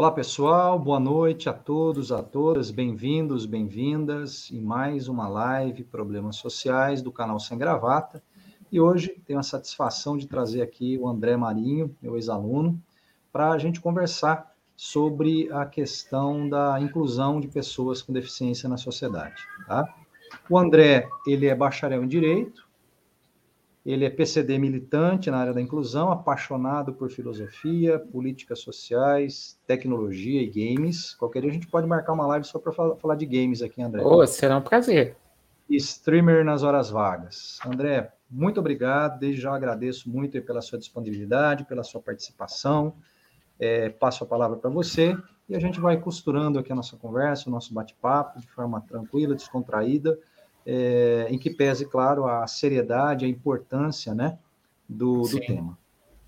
Olá, pessoal, boa noite a todos, a todas, bem-vindos, bem-vindas em mais uma live Problemas Sociais do canal Sem Gravata. E hoje tenho a satisfação de trazer aqui o André Marinho, meu ex-aluno, para a gente conversar sobre a questão da inclusão de pessoas com deficiência na sociedade. Tá? O André, ele é bacharel em Direito, ele é PCD militante na área da inclusão, apaixonado por filosofia, políticas sociais, tecnologia e games. Qualquer dia a gente pode marcar uma live só para falar de games aqui, André. Oh, será um prazer. streamer nas horas vagas. André, muito obrigado. Desde já agradeço muito pela sua disponibilidade, pela sua participação. É, passo a palavra para você e a gente vai costurando aqui a nossa conversa, o nosso bate-papo de forma tranquila, descontraída é, em que pese, claro, a seriedade, a importância né, do, do tema.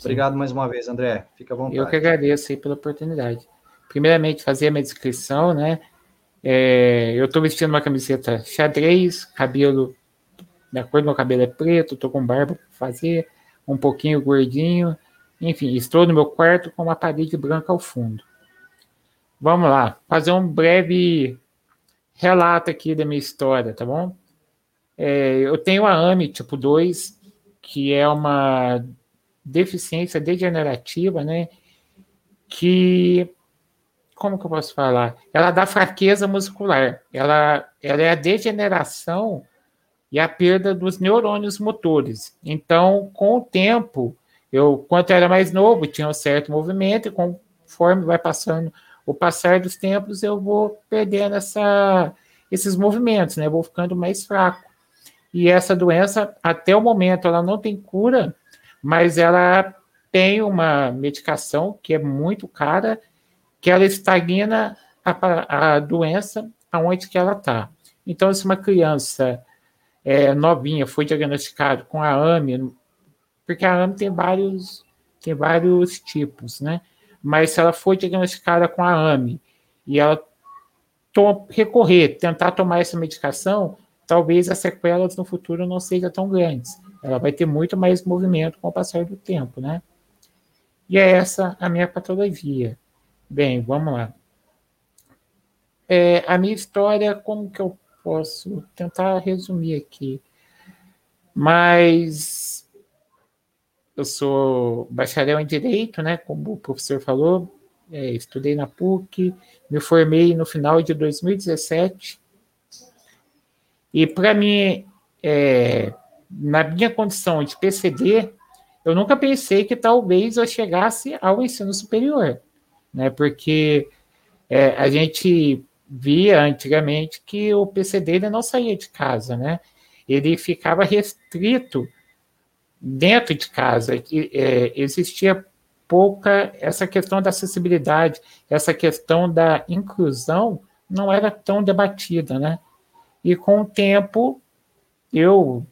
Obrigado Sim. mais uma vez, André. Fica à vontade. Eu que agradeço pela oportunidade. Primeiramente, fazer a minha descrição, né? É, eu estou vestindo uma camiseta xadrez, cabelo, da cor do meu cabelo é preto, estou com barba para fazer, um pouquinho gordinho. Enfim, estou no meu quarto com uma parede branca ao fundo. Vamos lá, fazer um breve relato aqui da minha história, tá bom? É, eu tenho a AMI tipo 2, que é uma deficiência degenerativa, né? Que, como que eu posso falar? Ela dá fraqueza muscular. Ela, ela é a degeneração e a perda dos neurônios motores. Então, com o tempo, eu, quanto era mais novo, tinha um certo movimento, e conforme vai passando o passar dos tempos, eu vou perdendo essa, esses movimentos, né? Eu vou ficando mais fraco. E essa doença, até o momento, ela não tem cura, mas ela tem uma medicação que é muito cara, que ela estagna a, a doença aonde que ela está. Então, se uma criança é, novinha foi diagnosticada com a AME, porque a AME tem vários, tem vários tipos, né? Mas se ela for diagnosticada com a AME e ela recorrer, tentar tomar essa medicação, talvez as sequelas no futuro não sejam tão grandes. Ela vai ter muito mais movimento com o passar do tempo, né? E é essa a minha patologia. Bem, vamos lá. É, a minha história, como que eu posso tentar resumir aqui? Mas eu sou bacharel em Direito, né? Como o professor falou, é, estudei na PUC, me formei no final de 2017 e para mim, é, na minha condição de PCD, eu nunca pensei que talvez eu chegasse ao ensino superior, né? Porque é, a gente via antigamente que o PCD ele não saía de casa, né? Ele ficava restrito dentro de casa. É, existia pouca essa questão da acessibilidade, essa questão da inclusão não era tão debatida, né? E com o tempo, eu,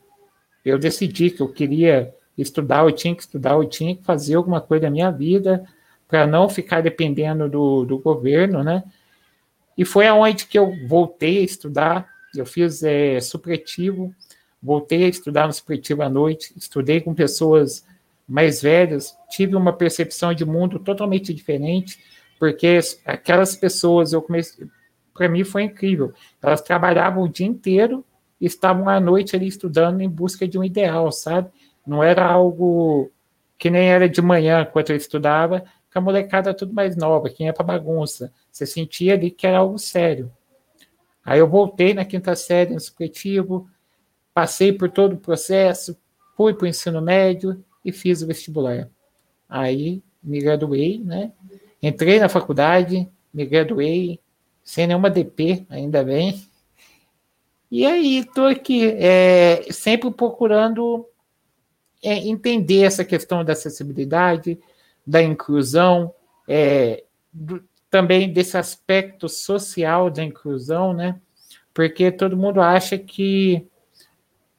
eu decidi que eu queria estudar, eu tinha que estudar, eu tinha que fazer alguma coisa da minha vida para não ficar dependendo do, do governo, né? E foi aonde que eu voltei a estudar, eu fiz é, supletivo, voltei a estudar no supletivo à noite, estudei com pessoas mais velhas, tive uma percepção de mundo totalmente diferente, porque aquelas pessoas, eu comecei, para mim foi incrível. Elas trabalhavam o dia inteiro e estavam à noite ali estudando em busca de um ideal, sabe? Não era algo que nem era de manhã, quando eu estudava, que a molecada tudo mais nova, quem ia para bagunça. Você sentia ali que era algo sério. Aí eu voltei na quinta série, no supletivo, passei por todo o processo, fui para o ensino médio e fiz o vestibular. Aí me graduei, né? Entrei na faculdade, me graduei, sem nenhuma DP, ainda bem. E aí, estou aqui, é, sempre procurando é, entender essa questão da acessibilidade, da inclusão, é, do, também desse aspecto social da inclusão, né? Porque todo mundo acha que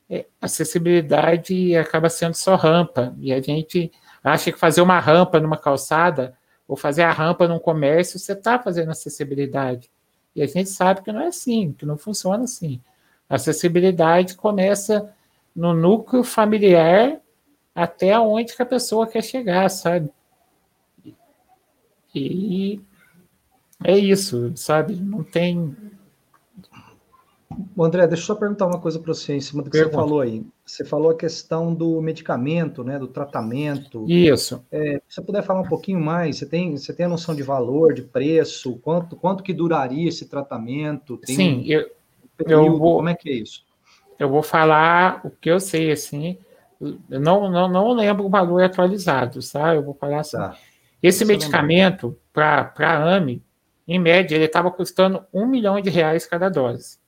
é, acessibilidade acaba sendo só rampa, e a gente acha que fazer uma rampa numa calçada ou fazer a rampa num comércio, você está fazendo acessibilidade. E a gente sabe que não é assim, que não funciona assim. A acessibilidade começa no núcleo familiar até onde que a pessoa quer chegar, sabe? E É isso, sabe? Não tem. André, deixa eu só perguntar uma coisa para você em cima do que Pergunta. você falou aí. Você falou a questão do medicamento, né, do tratamento. Isso. É, se você puder falar um pouquinho mais, você tem, você tem a noção de valor, de preço, quanto, quanto que duraria esse tratamento? Tem Sim, eu, período, eu vou, como é que é isso? Eu vou falar o que eu sei, assim, eu não, não, não lembro o valor atualizado, tá? Eu vou falar assim. Tá. Esse medicamento, para a AME, em média, ele estava custando um milhão de reais cada dose.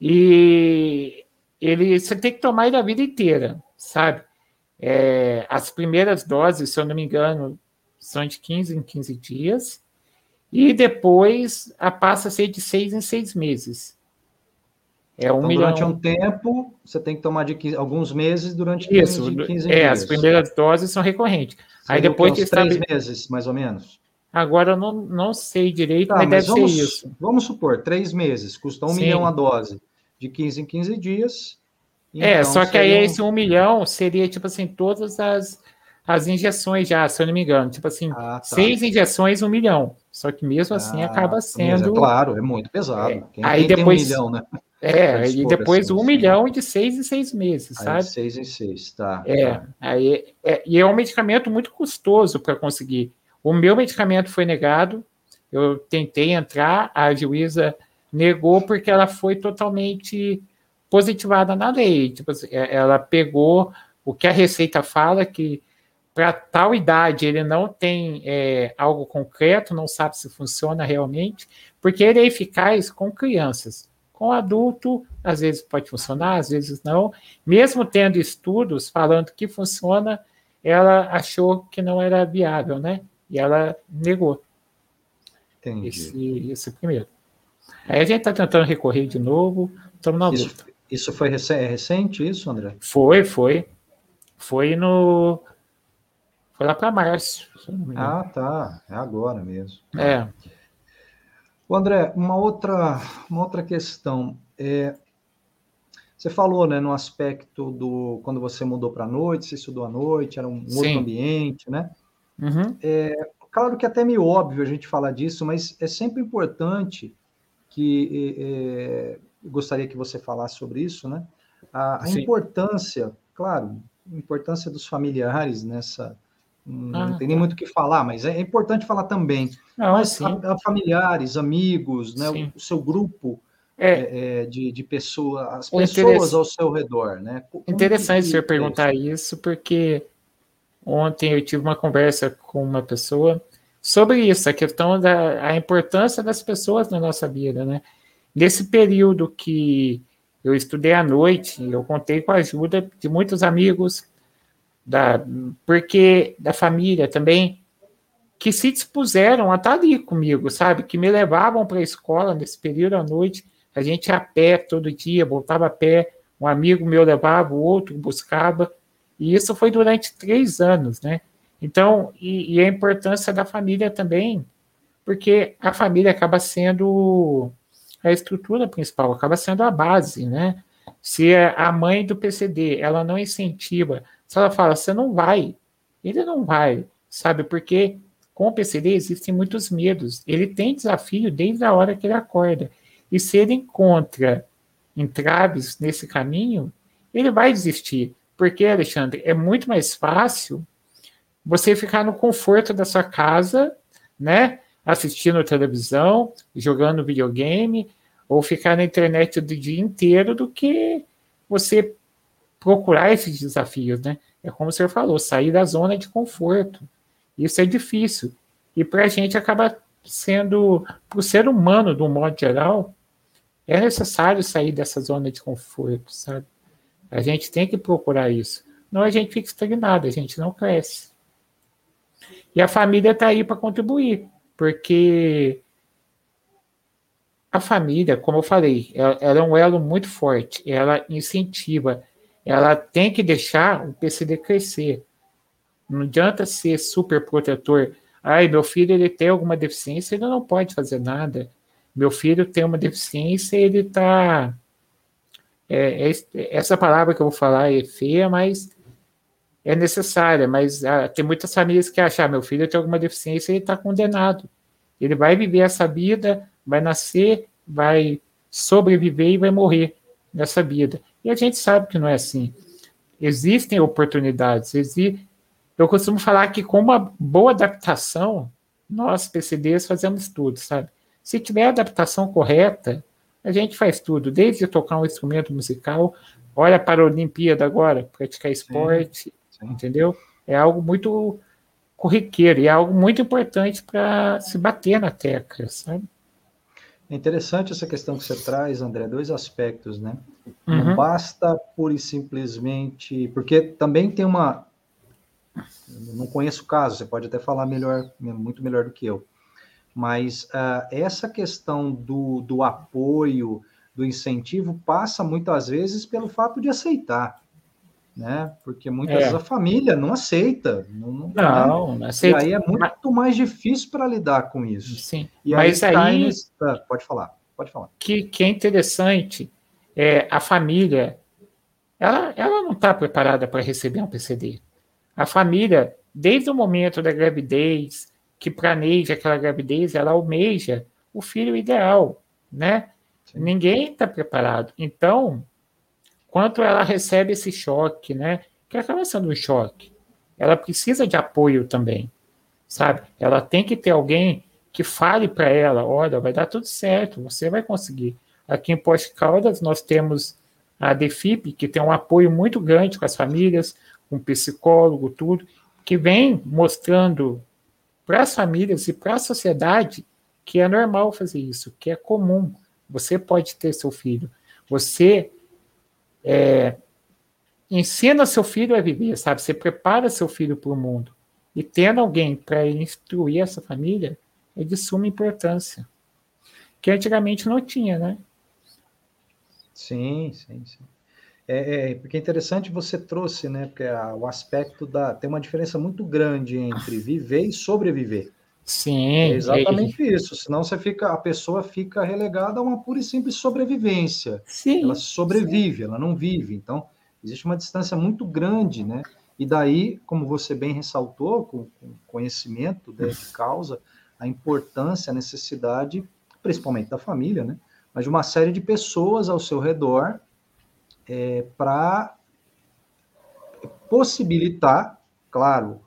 E ele, você tem que tomar ele a vida inteira, sabe? É, as primeiras doses, se eu não me engano, são de 15 em 15 dias, e depois a passa a ser de seis em seis meses. É um então, milhão. Durante um tempo, você tem que tomar de 15, alguns meses durante 15, Isso, de 15 é, dias. as primeiras doses são recorrentes. Aí depois que três meses, mais ou menos. Agora eu não, não sei direito, tá, mas, mas, deve vamos, ser isso. Vamos supor, três meses, custa um Sim. milhão a dose, de 15 em 15 dias. é, então só que aí esse um milhão seria, tipo assim, todas as, as injeções já, se eu não me engano. Tipo assim, ah, tá. seis injeções, um milhão. Só que mesmo assim ah, acaba sendo. É, claro, é muito pesado. É, quem, aí quem depois, um milhão, né? É, e depois assim, um milhão de seis em seis meses, sabe? seis em seis, tá. É, tá. Aí, é, e é um medicamento muito custoso para conseguir. O meu medicamento foi negado, eu tentei entrar, a juíza negou porque ela foi totalmente positivada na lei. Tipo, assim, é, ela pegou o que a Receita fala, que para tal idade ele não tem é, algo concreto, não sabe se funciona realmente, porque ele é eficaz com crianças. Com adulto, às vezes pode funcionar, às vezes não. Mesmo tendo estudos falando que funciona, ela achou que não era viável, né? E ela negou. Entendi. Esse, esse primeiro. Aí a gente está tentando recorrer de novo, estamos na luta. Isso, foi é recente, isso, André? Foi, foi. Foi no. Foi lá para março. Ah, tá. É agora mesmo. É. O André, uma outra, uma outra questão. É, você falou, né, no aspecto do quando você mudou para a noite, você estudou à noite, era um Sim. outro ambiente, né? Uhum. É, claro que é até meio óbvio a gente falar disso, mas é sempre importante que é, gostaria que você falasse sobre isso, né? A, a importância, claro, a importância dos familiares nessa não ah, tem nem tá. muito o que falar, mas é importante falar também. Não, mas a, a familiares, amigos, né, o, o, seu grupo é. é, é, de, de pessoas, as pessoas ao seu redor, né? Como interessante que, você perguntar isso? isso, porque ontem eu tive uma conversa com uma pessoa sobre isso, a questão da a importância das pessoas na nossa vida, né? Nesse período que eu estudei à noite, eu contei com a ajuda de muitos amigos, da, porque da família também, que se dispuseram a estar ali comigo, sabe? Que me levavam para a escola nesse período à noite, a gente ia a pé todo dia, voltava a pé, um amigo meu levava, o outro buscava, e isso foi durante três anos, né? Então, e, e a importância da família também, porque a família acaba sendo a estrutura principal, acaba sendo a base, né? Se a mãe do PCD, ela não incentiva se ela fala, você não vai, ele não vai, sabe? Porque com o PCD existem muitos medos. Ele tem desafio desde a hora que ele acorda. E se ele encontra entraves nesse caminho, ele vai desistir. Porque, Alexandre, é muito mais fácil você ficar no conforto da sua casa, né? Assistindo televisão, jogando videogame, ou ficar na internet o dia inteiro, do que você procurar esses desafios, né? É como senhor falou, sair da zona de conforto. Isso é difícil. E para a gente acaba sendo, para o ser humano, de um modo geral, é necessário sair dessa zona de conforto, sabe? A gente tem que procurar isso. Não a gente fica estagnado, a gente não cresce. E a família está aí para contribuir, porque a família, como eu falei, ela, ela, é um elo muito forte, ela incentiva, ela tem que deixar o PCD crescer. Não adianta ser super protetor. Ai, meu filho ele tem alguma deficiência, ele não pode fazer nada. Meu filho tem uma deficiência, ele está. É, é, essa palavra que eu vou falar é feia, mas é necessária. Mas ah, tem muitas famílias que acham: ah, meu filho tem alguma deficiência, ele está condenado. Ele vai viver essa vida, vai nascer, vai sobreviver e vai morrer nessa vida. E a gente sabe que não é assim. Existem oportunidades. Exi... Eu costumo falar que com uma boa adaptação, nós, PCDs, fazemos tudo, sabe? Se tiver a adaptação correta, a gente faz tudo, desde tocar um instrumento musical, olha para a Olimpíada agora, praticar esporte, sim, entendeu? É algo muito corriqueiro e é algo muito importante para se bater na tecla, sabe? É interessante essa questão que você traz, André, dois aspectos, né? Uhum. Não basta pura e simplesmente. Porque também tem uma. não conheço o caso, você pode até falar melhor, muito melhor do que eu. Mas uh, essa questão do, do apoio, do incentivo, passa muitas vezes pelo fato de aceitar né? Porque muitas é. vezes a família não aceita. Não, não, não, né? não aceita. E aí é muito mais difícil para lidar com isso. Sim. E mas aí, aí nesse... ah, pode falar, pode falar. Que, que é interessante é a família. Ela, ela não está preparada para receber um PCD. A família, desde o momento da gravidez, que planeja aquela gravidez, ela almeja o filho ideal, né? Sim. Ninguém está preparado. Então, quanto ela recebe esse choque, né? Que acaba sendo um choque. Ela precisa de apoio também, sabe? Ela tem que ter alguém que fale para ela, olha, vai dar tudo certo, você vai conseguir. Aqui em Poste Caldas nós temos a DEFIP, que tem um apoio muito grande com as famílias, com psicólogo, tudo, que vem mostrando para as famílias e para a sociedade que é normal fazer isso, que é comum. Você pode ter seu filho. Você é, ensina seu filho a viver, sabe? Você prepara seu filho para o mundo. E tendo alguém para instruir essa família é de suma importância. Que antigamente não tinha, né? Sim, sim, sim. É, é, porque é interessante você trouxe, né? Porque a, o aspecto da. Tem uma diferença muito grande entre viver e sobreviver. Sim. É exatamente é... isso. Senão você fica, a pessoa fica relegada a uma pura e simples sobrevivência. Sim. Ela sobrevive, sim. ela não vive. Então, existe uma distância muito grande, né? E daí, como você bem ressaltou, com, com conhecimento né, de causa, a importância, a necessidade, principalmente da família, né? Mas de uma série de pessoas ao seu redor é, para possibilitar, claro,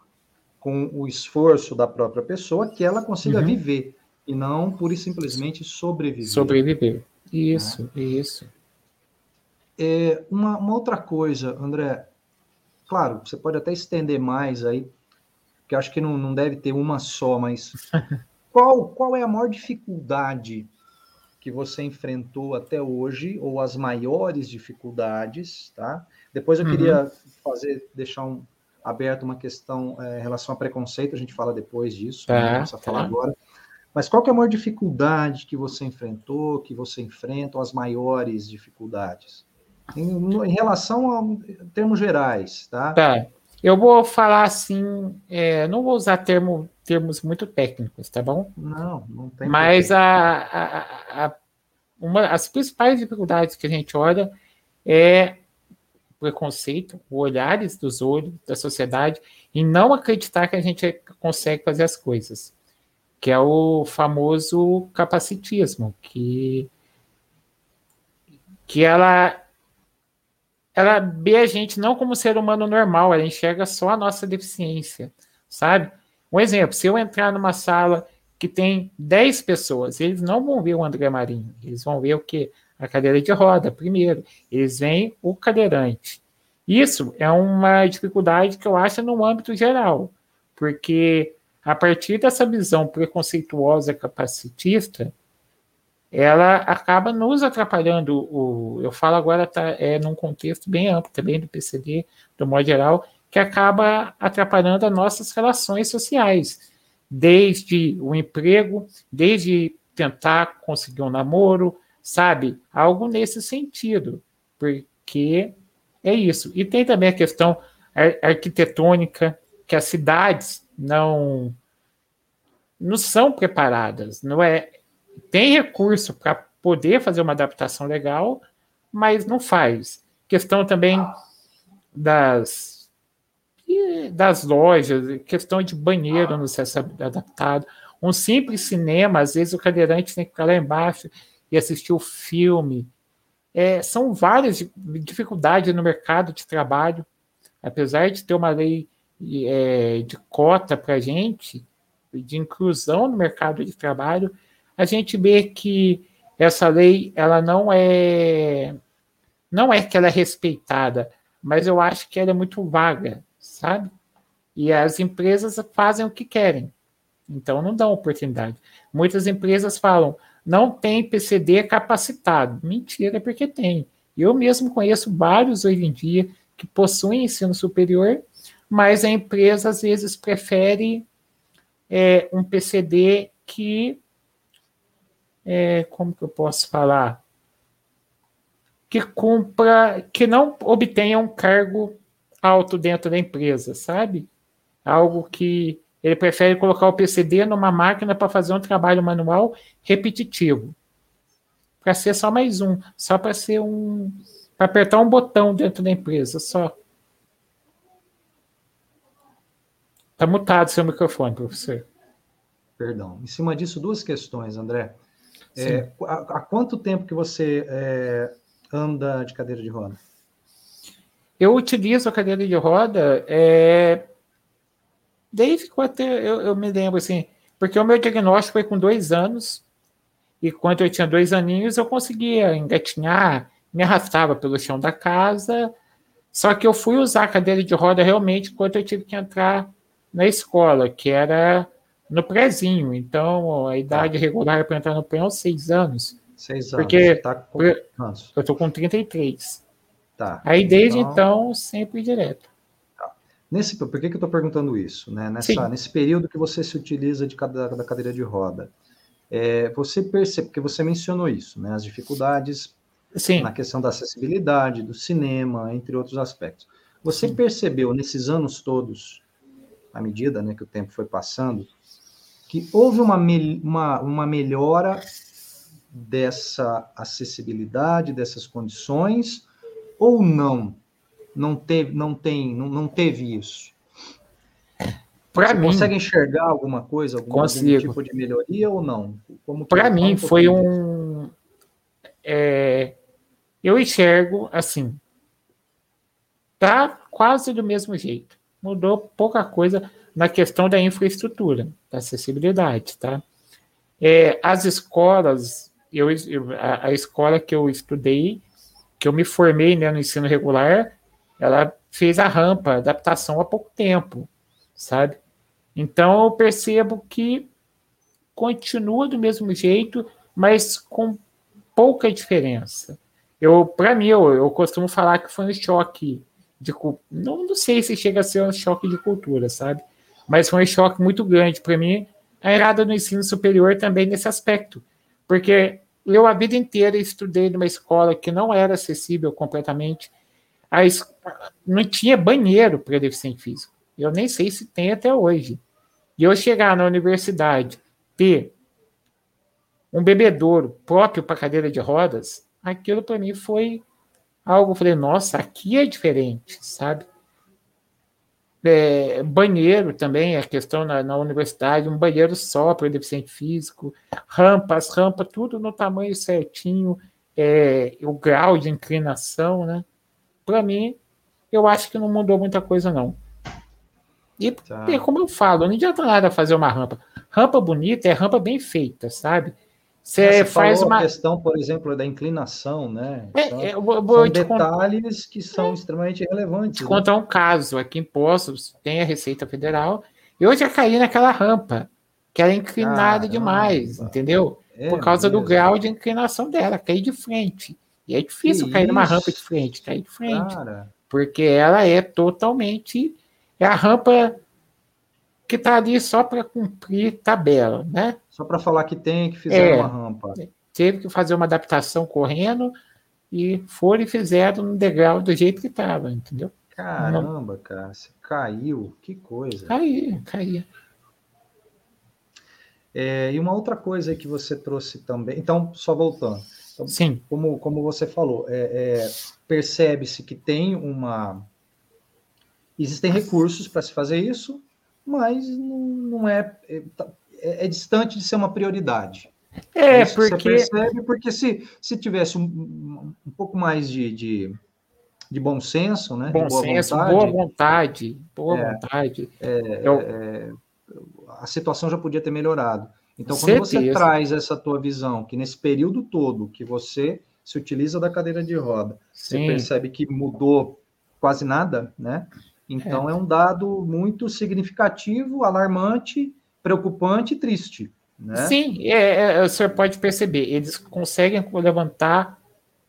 com o esforço da própria pessoa que ela consiga uhum. viver e não pura e simplesmente sobreviver. Sobreviver. Isso, né? isso. É, uma, uma, outra coisa, André, claro, você pode até estender mais aí, que acho que não, não deve ter uma só, mas qual, qual é a maior dificuldade que você enfrentou até hoje, ou as maiores dificuldades, tá? Depois eu uhum. queria fazer, deixar um, aberto uma questão é, em relação a preconceito, a gente fala depois disso, tá, não precisa falar tá. agora. Mas qual é a maior dificuldade que você enfrentou, que você enfrenta, ou as maiores dificuldades? Em, em relação a termos gerais, tá? Tá. Eu vou falar assim, é, não vou usar termo, termos muito técnicos, tá bom? Não, não tem. Mas a, a, a, uma, as principais dificuldades que a gente olha é preconceito, olhares dos olhos da sociedade e não acreditar que a gente consegue fazer as coisas, que é o famoso capacitismo, que que ela ela vê a gente não como ser humano normal, ela enxerga só a nossa deficiência, sabe? Um exemplo, se eu entrar numa sala que tem 10 pessoas, eles não vão ver o André Marinho, eles vão ver o quê? a cadeira de roda, primeiro. Eles veem o cadeirante. Isso é uma dificuldade que eu acho no âmbito geral, porque a partir dessa visão preconceituosa capacitista, ela acaba nos atrapalhando. O, eu falo agora tá, é num contexto bem amplo também do PCD, do modo geral, que acaba atrapalhando as nossas relações sociais, desde o emprego, desde tentar conseguir um namoro, sabe? Algo nesse sentido, porque é isso. E tem também a questão arquitetônica, que as cidades não não são preparadas, não é tem recurso para poder fazer uma adaptação legal, mas não faz. Questão também das das lojas, questão de banheiro não ser adaptado, Um simples cinema, às vezes o cadeirante tem que ficar lá embaixo e assistir o filme. É, são várias dificuldades no mercado de trabalho. Apesar de ter uma lei é, de cota para a gente, de inclusão no mercado de trabalho, a gente vê que essa lei ela não é não é que ela é respeitada, mas eu acho que ela é muito vaga, sabe? E as empresas fazem o que querem, então não dão oportunidade. Muitas empresas falam, não tem PCD capacitado. Mentira, porque tem. Eu mesmo conheço vários hoje em dia que possuem ensino superior, mas a empresa às vezes prefere é, um PCD que, é, como que eu posso falar, que cumpra, que não obtenha um cargo alto dentro da empresa, sabe? Algo que ele prefere colocar o PCD numa máquina para fazer um trabalho manual repetitivo. Para ser só mais um, só para ser um. para apertar um botão dentro da empresa, só. Está mutado seu microfone, professor. Perdão. Em cima disso, duas questões, André. É, há, há, quanto tempo que você é, anda de cadeira de roda? Eu utilizo a cadeira de roda é, Daí ficou até, eu, eu me lembro assim, porque o meu diagnóstico foi com dois anos, e quando eu tinha dois aninhos, eu conseguia engatinhar, me arrastava pelo chão da casa, só que eu fui usar a cadeira de roda realmente quando eu tive que entrar na escola, que era no prézinho. Então, a idade tá. regular para entrar no pré é seis anos. Seis anos. Porque tá com... eu estou com 33. Tá. Aí, desde então, então sempre direto. Nesse, por que, que eu estou perguntando isso? Né? Nessa, nesse período que você se utiliza de, da, da cadeira de roda, é, você percebe, porque você mencionou isso, né? as dificuldades Sim. na questão da acessibilidade, do cinema, entre outros aspectos. Você Sim. percebeu nesses anos todos, à medida né, que o tempo foi passando, que houve uma, uma, uma melhora dessa acessibilidade, dessas condições, ou não? não teve, não tem, não, não teve isso? Para mim, consegue enxergar alguma coisa, algum, algum tipo de melhoria ou não? Para mim um foi um, é, eu enxergo assim, tá quase do mesmo jeito. Mudou pouca coisa na questão da infraestrutura, da acessibilidade, tá? É, as escolas, eu, a, a, escola que eu estudei, que eu me formei né, no ensino regular, ela fez a rampa, adaptação há pouco tempo, sabe? Então eu percebo que continua do mesmo jeito, mas com pouca diferença. Eu, para mim, eu, eu costumo falar que foi um choque de não, não sei se chega a ser um choque de cultura, sabe? Mas foi um choque muito grande para mim. A errada no ensino superior também nesse aspecto, porque eu a vida inteira estudei numa escola que não era acessível completamente, a, não tinha banheiro para deficiente físico. Eu nem sei se tem até hoje. E eu chegar na universidade, ter um bebedouro próprio para cadeira de rodas, aquilo para mim foi algo. Eu falei, nossa, aqui é diferente, sabe? É, banheiro também, a questão na, na, universidade, um banheiro só para deficiente físico, rampas, rampa, tudo no tamanho certinho, é, o grau de inclinação, né? para mim, eu acho que não mudou muita coisa, não. E, tá. e como eu falo, não adianta nada fazer uma rampa. Rampa bonita é rampa bem feita, sabe? Você faz uma questão, por exemplo, da inclinação, né? É, então, é, eu vou, são detalhes que são é, extremamente relevantes. Te né? contar um caso aqui em Poços, tem a Receita Federal. Eu já caí naquela rampa, que era inclinada demais, entendeu? É por causa mesmo. do grau de inclinação dela, caí de frente. E é difícil que cair isso? numa rampa de frente, cair de frente. Cara. Porque ela é totalmente. É a rampa que está ali só para cumprir tabela, né? Só para falar que tem que fizer é, uma rampa. Teve que fazer uma adaptação correndo e foram e fizeram no degrau do jeito que estava, entendeu? Caramba, Não. cara, você caiu, que coisa. Caiu, caiu. É, e uma outra coisa que você trouxe também, então, só voltando, então, Sim. Como, como você falou, é, é, percebe-se que tem uma. Existem recursos para se fazer isso, mas não, não é, é. É, é distante de ser uma prioridade. É, Isso porque... Você percebe, porque se, se tivesse um, um pouco mais de, de, de, bom senso, né? Bom boa senso, vontade, boa vontade, boa é, vontade. É, Eu... é, a situação já podia ter melhorado. Então, quando Certeza. você traz essa tua visão, que nesse período todo que você se utiliza da cadeira de roda, Sim. você percebe que mudou quase nada, né? Então, é. é um dado muito significativo, alarmante, preocupante e triste. Né? Sim, é, é, o senhor pode perceber, eles conseguem levantar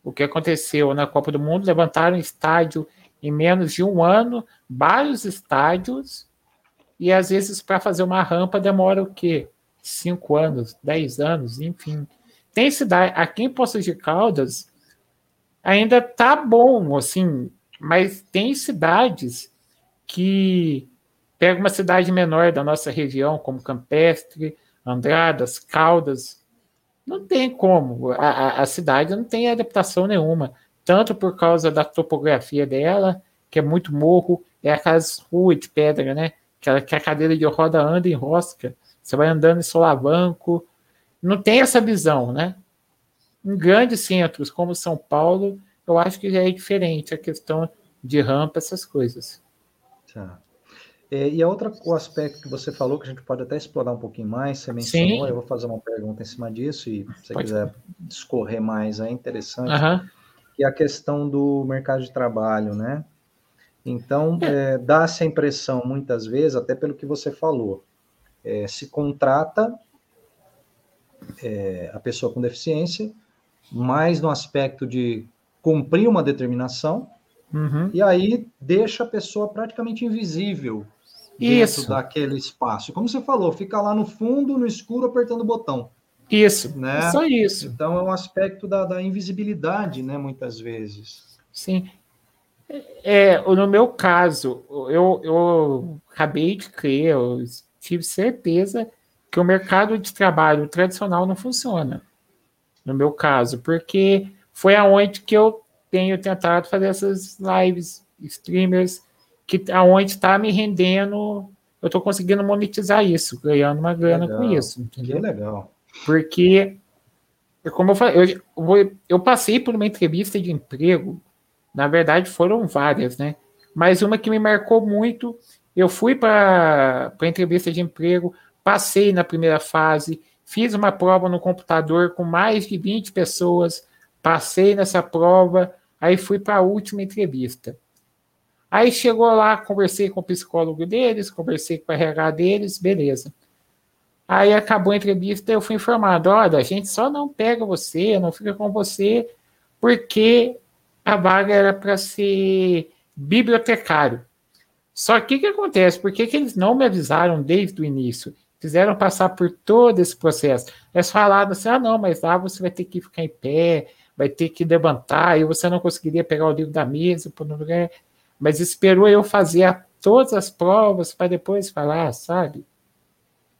o que aconteceu na Copa do Mundo, levantaram estádio em menos de um ano, vários estádios, e às vezes para fazer uma rampa demora o quê? Cinco anos, dez anos, enfim. Tem cidade, aqui em Poços de Caldas, ainda tá bom, assim, mas tem cidades que pega uma cidade menor da nossa região, como Campestre, Andradas, Caldas, não tem como. A, a, cidade não tem adaptação nenhuma, tanto por causa da topografia dela, que é muito morro, é aquelas ruas de pedra, né? Que, que a cadeira de roda anda em rosca, você vai andando em solavanco, não tem essa visão, né? Em grandes centros como São Paulo, eu acho que já é diferente a questão de rampa, essas coisas. Tá. É, e a outra o aspecto que você falou, que a gente pode até explorar um pouquinho mais, você mencionou, Sim. eu vou fazer uma pergunta em cima disso, e se você pode. quiser discorrer mais, é interessante, uhum. que é a questão do mercado de trabalho, né? Então, é. É, dá-se a impressão, muitas vezes, até pelo que você falou, é, se contrata é, a pessoa com deficiência, mais no aspecto de cumprir uma determinação, uhum. e aí deixa a pessoa praticamente invisível dentro isso. daquele espaço. Como você falou, fica lá no fundo, no escuro, apertando o botão. Isso, né? só isso. Então é um aspecto da, da invisibilidade, né? Muitas vezes. Sim. É, no meu caso, eu, eu acabei de crer, eu tive certeza que o mercado de trabalho tradicional não funciona. No meu caso, porque foi aonde que eu tenho tentado fazer essas lives, streamers, que aonde está me rendendo, eu estou conseguindo monetizar isso, ganhando uma grana legal. com isso. Entendeu? Que legal. Porque, como eu falei, eu, eu passei por uma entrevista de emprego, na verdade foram várias, né? Mas uma que me marcou muito, eu fui para a entrevista de emprego, passei na primeira fase, fiz uma prova no computador com mais de 20 pessoas, passei nessa prova, aí fui para a última entrevista. Aí chegou lá, conversei com o psicólogo deles, conversei com o RH deles, beleza. Aí acabou a entrevista, eu fui informado: olha, a gente só não pega você, não fica com você, porque a vaga era para ser bibliotecário. Só que o que acontece? Por que, que eles não me avisaram desde o início? Fizeram passar por todo esse processo. Eles falaram assim: ah, não, mas lá você vai ter que ficar em pé, vai ter que levantar, e você não conseguiria pegar o livro da mesa, por um lugar mas esperou eu fazer todas as provas para depois falar, sabe?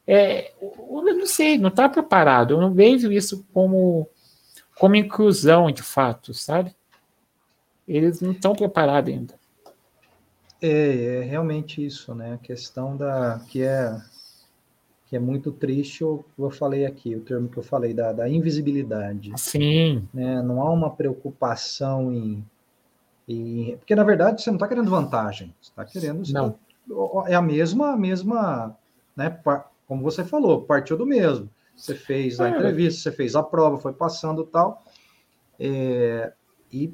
É, eu não sei, não está preparado. Eu não vejo isso como, como inclusão de fato, sabe? Eles não estão preparados ainda. É, é realmente isso, né? A questão da que é que é muito triste, eu, eu falei aqui, o termo que eu falei da, da invisibilidade. Sim. Né? Não há uma preocupação em e, porque, na verdade, você não está querendo vantagem, você está querendo. Você não. Tá, é a mesma, a mesma, né? Como você falou, partiu do mesmo. Você fez a é. entrevista, você fez a prova, foi passando tal. É, e...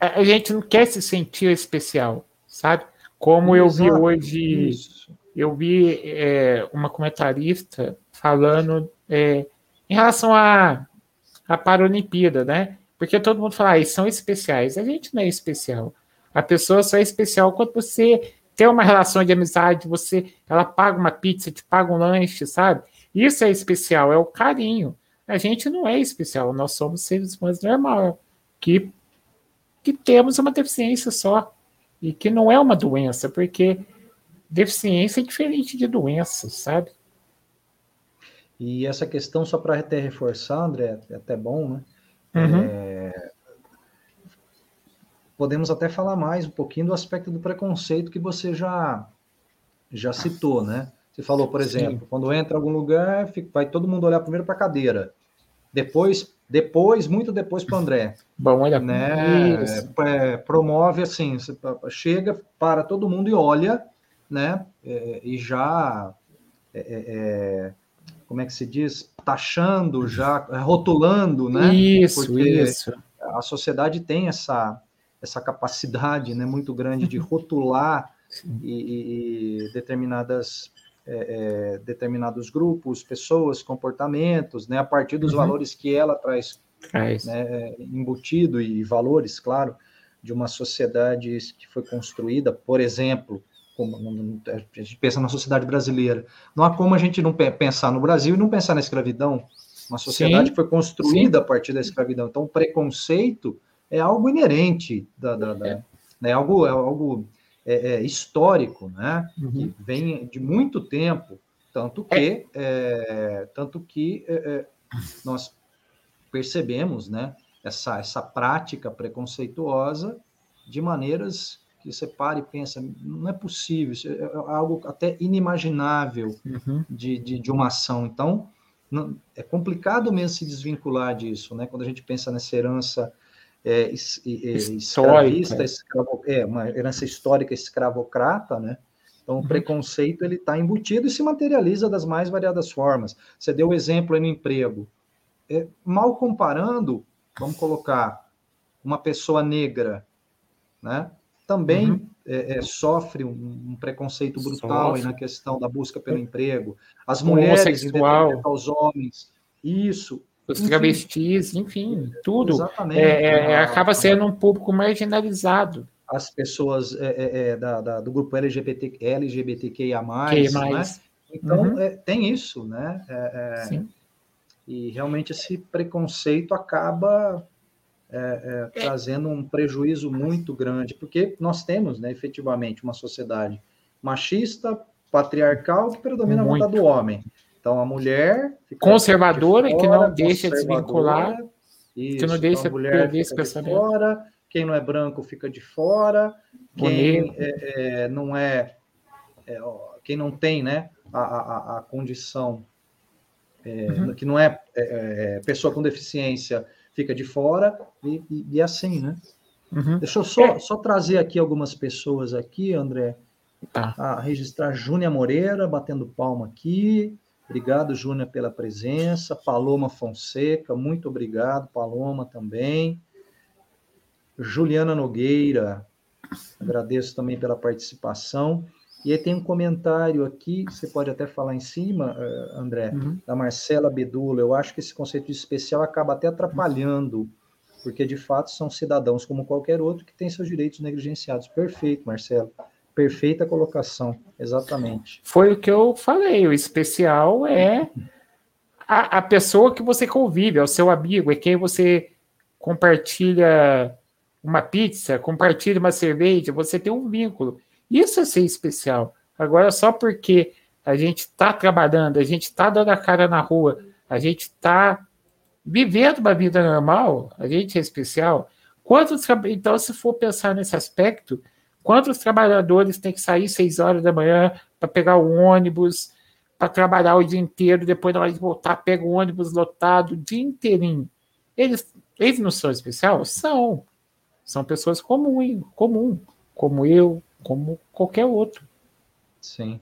a, a, gente não quer se sentir especial, sabe? Como Exato, eu vi hoje, isso. eu vi é, uma comentarista falando é, em relação à a, a Paralimpíada, né? Porque todo mundo fala, ah, são especiais. A gente não é especial. A pessoa só é especial quando você tem uma relação de amizade, você, ela paga uma pizza, te paga um lanche, sabe? Isso é especial, é o carinho. A gente não é especial, nós somos seres humanos normal, que, que temos uma deficiência só. E que não é uma doença, porque deficiência é diferente de doença, sabe? E essa questão, só para até reforçar, André, é até bom, né? Uhum. É, podemos até falar mais um pouquinho do aspecto do preconceito que você já, já citou, né? Você falou, por exemplo, Sim. quando entra em algum lugar, vai todo mundo olhar primeiro para a cadeira. Depois, depois, muito depois para o André. Bom, olha, né? É, promove assim, chega para todo mundo e olha, né? É, e já é, é, é, como é que se diz? Taxando, já rotulando, né? Isso, Porque isso. A sociedade tem essa, essa capacidade né, muito grande de rotular e, e, determinadas é, é, determinados grupos, pessoas, comportamentos, né, a partir dos uhum. valores que ela traz é né, embutido e valores, claro, de uma sociedade que foi construída, por exemplo, como a gente pensa na sociedade brasileira, não há como a gente não pensar no Brasil e não pensar na escravidão. Uma sociedade Sim. que foi construída Sim. a partir da escravidão. Então, o preconceito é algo inerente da, da, da é. Né, algo, é algo é, é, histórico, né? Uhum. Que vem de muito tempo, tanto que, é. tanto que é, é, nós percebemos, né? Essa, essa prática preconceituosa de maneiras que você para e pensa, não é possível, é algo até inimaginável uhum. de, de, de, uma ação. Então, não, é complicado mesmo se desvincular disso, né? Quando a gente pensa nessa herança é, escravista, escravo, é, uma herança histórica escravocrata, né? Então, o uhum. preconceito ele está embutido e se materializa das mais variadas formas. Você deu o exemplo aí no emprego. É, mal comparando, vamos colocar uma pessoa negra, né? Também uhum. é, é, sofre um, um, preconceito brutal na questão da busca pelo emprego. As mulheres, em aos homens, isso os travestis, enfim, tudo. Exatamente. É, é, acaba sendo um público marginalizado. As pessoas é, é, é da, da, do grupo LGBT, LGBTQIA+, mais. né? Então, uhum. É, tem isso, né? Sim. E realmente esse preconceito acaba trazendo um prejuízo muito grande, porque nós temos, né, efetivamente, uma sociedade machista, patriarcal, que predomina muito. a vontade do homem. Então a mulher conservadora fora, que não deixa desvincular, isso, que não deixa então, a mulher perder esse pensamento. Fora, quem não é branco fica de fora, quem é, é, não é, é, quem não tem, né, a, a, a condição é, uhum. que não é, é, é, pessoa com deficiência fica de fora e, e, e assim, né? Uhum. Deixa eu só, só trazer aqui algumas pessoas aqui, André. Tá. A registrar Júnia Moreira batendo palma aqui. Obrigado, Júnior, pela presença. Paloma Fonseca, muito obrigado. Paloma também. Juliana Nogueira, agradeço também pela participação. E aí tem um comentário aqui, você pode até falar em cima, eh, André, uhum. da Marcela Bedula. Eu acho que esse conceito de especial acaba até atrapalhando, porque de fato são cidadãos como qualquer outro que têm seus direitos negligenciados. Perfeito, Marcelo. Perfeita colocação, exatamente. Foi o que eu falei. O especial é a, a pessoa que você convive, é o seu amigo, é quem você compartilha uma pizza, compartilha uma cerveja, você tem um vínculo. Isso é ser especial. Agora, só porque a gente está trabalhando, a gente está dando a cara na rua, a gente está vivendo uma vida normal, a gente é especial. Quantos, então, se for pensar nesse aspecto, Quantos trabalhadores têm que sair seis horas da manhã para pegar o ônibus, para trabalhar o dia inteiro, depois da hora de voltar, pega o ônibus lotado o dia inteirinho. Eles, eles não são especiais? São. São pessoas comum, comum, como eu, como qualquer outro. Sim.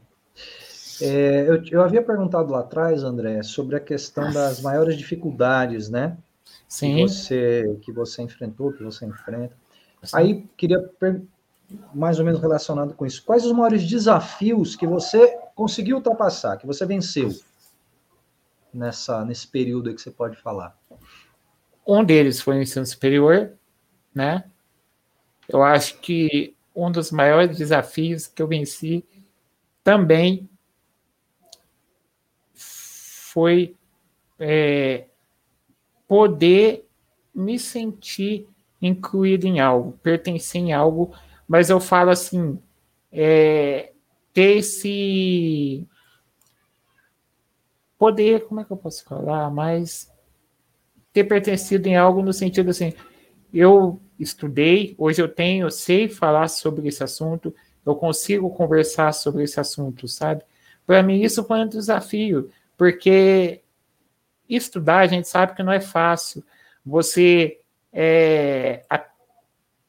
É, eu, eu havia perguntado lá atrás, André, sobre a questão das maiores dificuldades, né? Sim. Que você, que você enfrentou, que você enfrenta. Sim. Aí, queria mais ou menos relacionado com isso. Quais os maiores desafios que você conseguiu ultrapassar, que você venceu nessa nesse período que você pode falar? Um deles foi o ensino superior, né? Eu acho que um dos maiores desafios que eu venci também foi é, poder me sentir incluído em algo, pertencer em algo. Mas eu falo assim, é, ter esse poder, como é que eu posso falar, mas ter pertencido em algo no sentido assim, eu estudei, hoje eu tenho, sei falar sobre esse assunto, eu consigo conversar sobre esse assunto, sabe? para mim isso foi um desafio, porque estudar a gente sabe que não é fácil. Você é, a,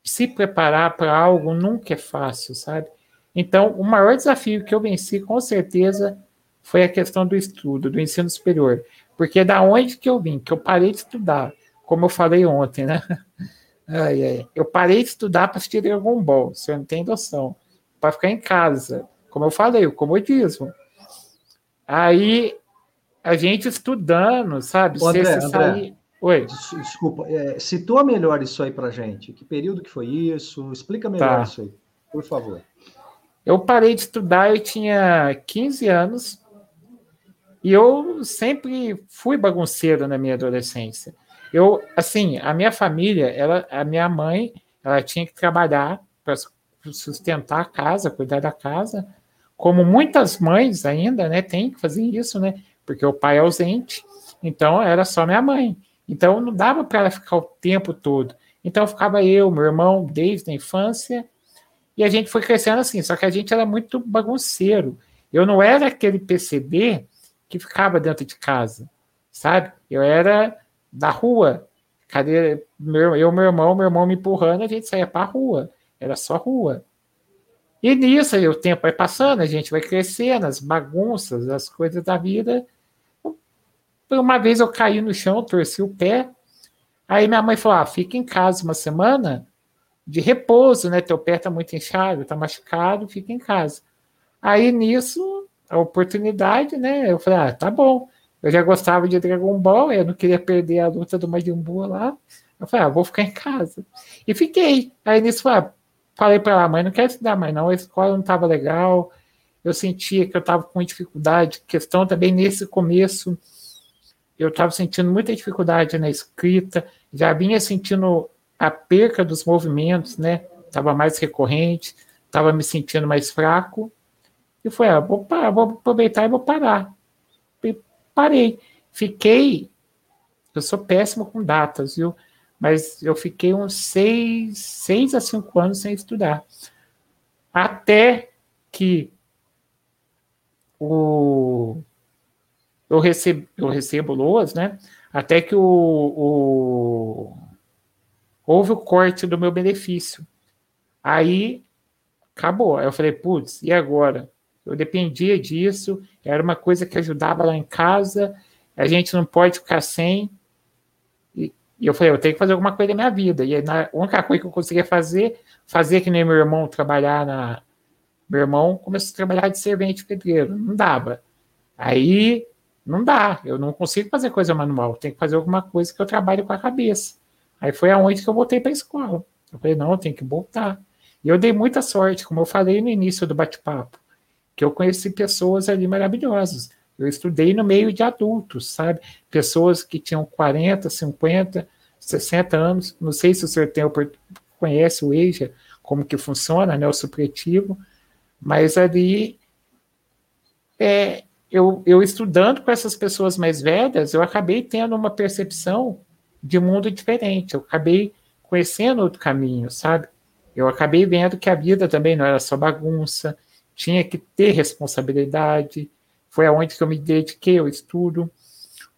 se preparar para algo nunca é fácil, sabe? Então, o maior desafio que eu venci, com certeza, foi a questão do estudo, do ensino superior. Porque é da onde que eu vim, que eu parei de estudar, como eu falei ontem, né? Ai, ai. Eu parei de estudar para assistir Dragon Ball, você não tem noção. Para ficar em casa, como eu falei, o comodismo. Aí, a gente estudando, sabe? André, André, sair... Oi. Desculpa, é, situa melhor isso aí para gente. Que período que foi isso? Explica melhor tá. isso aí, por favor. Eu parei de estudar, eu tinha 15 anos, e eu sempre fui bagunceiro na minha adolescência. Eu, assim, a minha família, ela, a minha mãe, ela tinha que trabalhar para sustentar a casa, cuidar da casa, como muitas mães ainda, né, tem que fazer isso, né, porque o pai é ausente, então era só minha mãe. Então não dava para ela ficar o tempo todo. Então ficava eu, meu irmão, desde a infância, e a gente foi crescendo assim, só que a gente era muito bagunceiro. Eu não era aquele PCD que ficava dentro de casa, sabe? Eu era da rua. Cadê meu, eu, meu irmão, meu irmão me empurrando, a gente saía para a rua. Era só rua. E nisso o tempo vai passando, a gente vai crescendo, as bagunças, as coisas da vida. Uma vez eu caí no chão, torci o pé. Aí minha mãe falou: ah, fica em casa uma semana de repouso, né? Teu pé tá muito inchado, tá machucado, fica em casa. Aí nisso a oportunidade, né? Eu falei, ah, tá bom. Eu já gostava de Dragon Ball, eu não queria perder a luta do Majin Buu lá. Eu falei, ah, vou ficar em casa. E fiquei. Aí nisso, ah, falei para ela, mãe, não quero estudar mais não, a escola não estava legal. Eu sentia que eu estava com dificuldade. Questão também nesse começo, eu estava sentindo muita dificuldade na escrita, já vinha sentindo a perca dos movimentos, né? Estava mais recorrente, estava me sentindo mais fraco. E foi, ah, vou, parar, vou aproveitar e vou parar. Parei. Fiquei. Eu sou péssimo com datas, viu? Mas eu fiquei uns seis, seis a cinco anos sem estudar. Até que o, eu, recebo, eu recebo loas, né? Até que o, o, houve o corte do meu benefício. Aí acabou. Aí eu falei, putz, e agora? Eu dependia disso, era uma coisa que ajudava lá em casa, a gente não pode ficar sem. E, e eu falei, eu tenho que fazer alguma coisa na minha vida. E a única coisa que eu conseguia fazer, fazer que nem meu irmão trabalhar na. Meu irmão começou a trabalhar de servente pedreiro, não dava. Aí não dá, eu não consigo fazer coisa manual, tem que fazer alguma coisa que eu trabalhe com a cabeça. Aí foi aonde que eu voltei para a escola. Eu falei, não, tenho que voltar. E eu dei muita sorte, como eu falei no início do bate-papo que eu conheci pessoas ali maravilhosas. Eu estudei no meio de adultos, sabe? Pessoas que tinham 40, 50, 60 anos. Não sei se o senhor tem, conhece o EJA, como que funciona, né, o supletivo, mas ali é, eu, eu estudando com essas pessoas mais velhas, eu acabei tendo uma percepção de mundo diferente. Eu acabei conhecendo outro caminho, sabe? Eu acabei vendo que a vida também não era só bagunça, tinha que ter responsabilidade. Foi aonde que eu me dediquei ao estudo.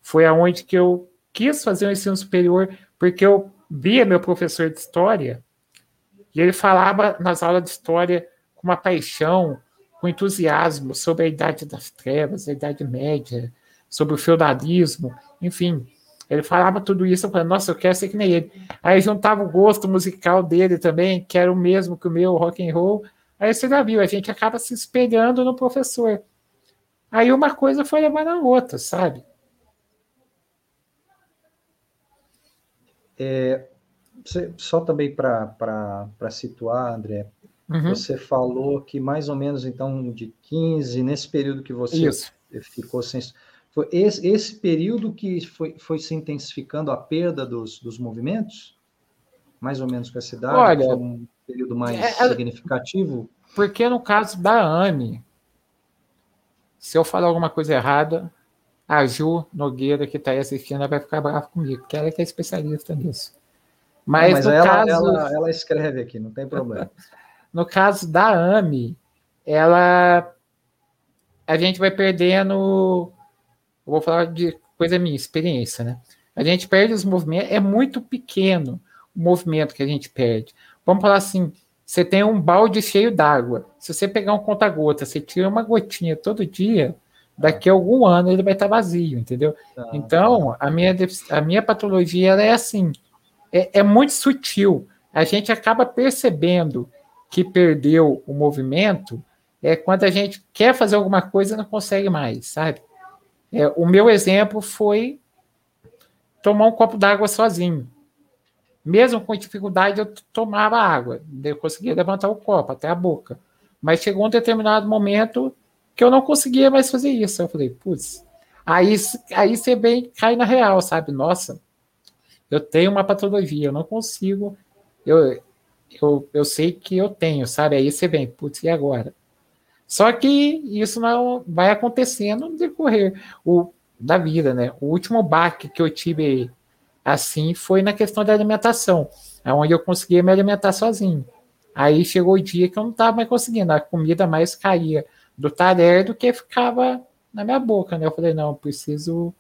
Foi aonde que eu quis fazer o um ensino superior, porque eu via meu professor de história e ele falava nas aulas de história com uma paixão, com entusiasmo sobre a idade das trevas, a idade média, sobre o feudalismo, enfim. Ele falava tudo isso, eu falei, nossa, eu quero ser que nem ele. Aí juntava o gosto musical dele também, que era o mesmo que o meu rock and roll, Aí você já viu, a gente acaba se espelhando no professor. Aí uma coisa foi levando a outra, sabe? É, só também para situar, André, uhum. você falou que mais ou menos então de 15, nesse período que você Isso. ficou sem. Foi esse, esse período que foi, foi se intensificando a perda dos, dos movimentos? Mais ou menos com essa idade? Olha, foi um período mais é, é, significativo? Porque no caso da Anne, se eu falar alguma coisa errada, a Ju Nogueira, que está aí assistindo, vai ficar brava comigo, porque ela é que é especialista nisso. Mas, não, mas no ela, caso, ela, ela escreve aqui, não tem problema. no caso da AMI, ela a gente vai perdendo. vou falar de coisa minha, experiência, né? A gente perde os movimentos, é muito pequeno o movimento que a gente perde. Vamos falar assim: você tem um balde cheio d'água. Se você pegar um conta-gota, você tira uma gotinha todo dia, daqui a algum ano ele vai estar vazio, entendeu? Tá. Então, a minha, a minha patologia ela é assim: é, é muito sutil. A gente acaba percebendo que perdeu o movimento é quando a gente quer fazer alguma coisa e não consegue mais, sabe? É, o meu exemplo foi tomar um copo d'água sozinho. Mesmo com dificuldade, eu tomava água. Eu conseguia levantar o copo até a boca. Mas chegou um determinado momento que eu não conseguia mais fazer isso. Eu falei, putz. Aí, aí você vem cai na real, sabe? Nossa, eu tenho uma patologia, eu não consigo. Eu, eu, eu sei que eu tenho, sabe? Aí você vem, putz, e agora? Só que isso não vai acontecendo no decorrer o, da vida, né? O último baque que eu tive assim foi na questão da alimentação, onde eu conseguia me alimentar sozinho. Aí chegou o dia que eu não estava mais conseguindo, a comida mais caía do talher do que ficava na minha boca, né? Eu falei, não, eu preciso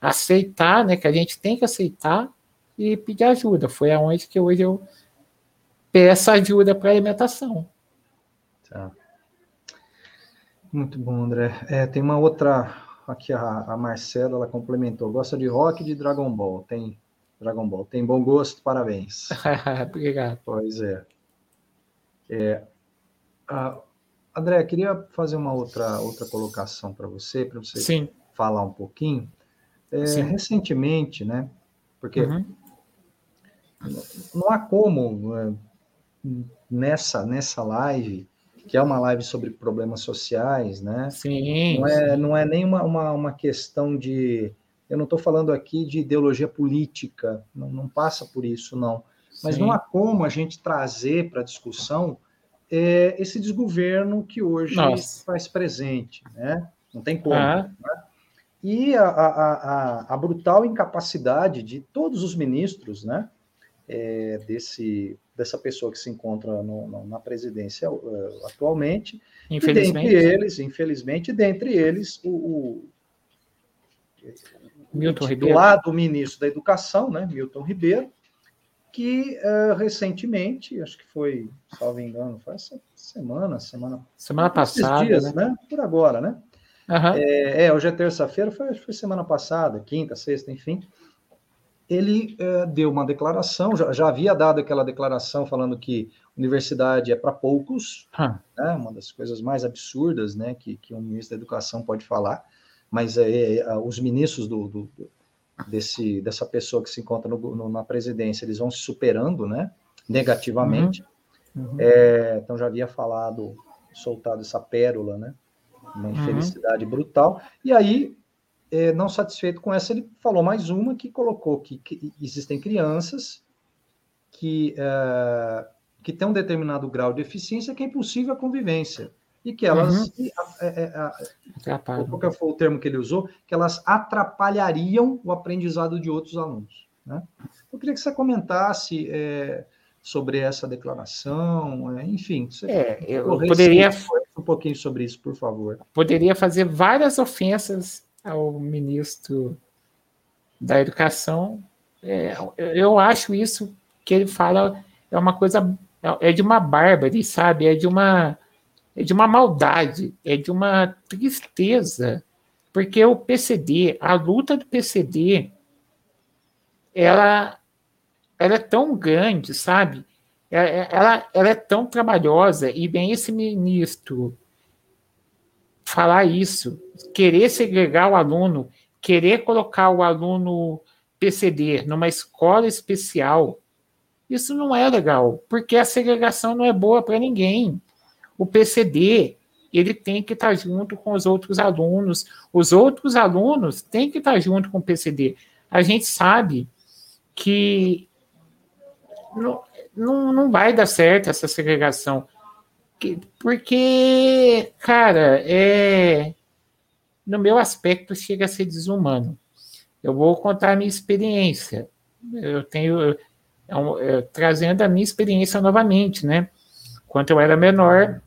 aceitar, né? Que a gente tem que aceitar e pedir ajuda. Foi aonde que hoje eu peço ajuda para alimentação. Tá. Muito bom, André. É, tem uma outra aqui a, a Marcela, ela complementou. Gosta de rock e de Dragon Ball. Tem Dragon Ball. Tem bom gosto, parabéns. Obrigado. Pois é. é uh, André, queria fazer uma outra, outra colocação para você, para você Sim. falar um pouquinho. É, recentemente, né? Porque uhum. não há como é, nessa nessa live que é uma live sobre problemas sociais, né? Sim. Não é, não é nem uma, uma, uma questão de eu não estou falando aqui de ideologia política, não, não passa por isso, não. Mas Sim. não há como a gente trazer para a discussão é, esse desgoverno que hoje Nossa. faz presente, né? Não tem como. Ah. Né? E a, a, a, a, brutal incapacidade de todos os ministros, né? É, desse, dessa pessoa que se encontra no, no, na presidência uh, atualmente. Infelizmente. E dentre eles, infelizmente, dentre eles, o, o Milton titular do ministro da Educação, né, Milton Ribeiro, que uh, recentemente, acho que foi, salvo engano, foi essa semana, semana, semana passada, dias, né? né? Por agora, né? Uhum. É, é, hoje é terça-feira, foi, foi semana passada, quinta, sexta, enfim. Ele uh, deu uma declaração, já, já, havia dado aquela declaração falando que universidade é para poucos, uhum. né? Uma das coisas mais absurdas, né? Que, que um ministro da Educação pode falar mas é, é, os ministros do, do, desse, dessa pessoa que se encontra no, no, na presidência, eles vão se superando, né, negativamente. Uhum. Uhum. É, então já havia falado, soltado essa pérola, né, uma uhum. infelicidade uhum. brutal. E aí, é, não satisfeito com essa, ele falou mais uma que colocou que, que existem crianças que, é, que têm um determinado grau de eficiência que é impossível a convivência e que elas. Uhum. É, é, qual foi o termo que ele usou? Que elas atrapalhariam o aprendizado de outros alunos. Né? Eu queria que você comentasse é, sobre essa declaração, é, enfim. Você é, eu poderia. Um pouquinho sobre isso, por favor. Poderia fazer várias ofensas ao ministro da Educação. É, eu acho isso que ele fala é uma coisa. É de uma bárbara, sabe? É de uma é de uma maldade, é de uma tristeza, porque o PCD, a luta do PCD, ela, ela é tão grande, sabe? É, é, ela, ela é tão trabalhosa, e bem esse ministro falar isso, querer segregar o aluno, querer colocar o aluno PCD numa escola especial, isso não é legal, porque a segregação não é boa para ninguém o PCD ele tem que estar junto com os outros alunos, os outros alunos têm que estar junto com o PCD. A gente sabe que não, não, não vai dar certo essa segregação, porque, cara, é, no meu aspecto chega a ser desumano. Eu vou contar a minha experiência. Eu tenho eu, eu, trazendo a minha experiência novamente, né? Quando eu era menor,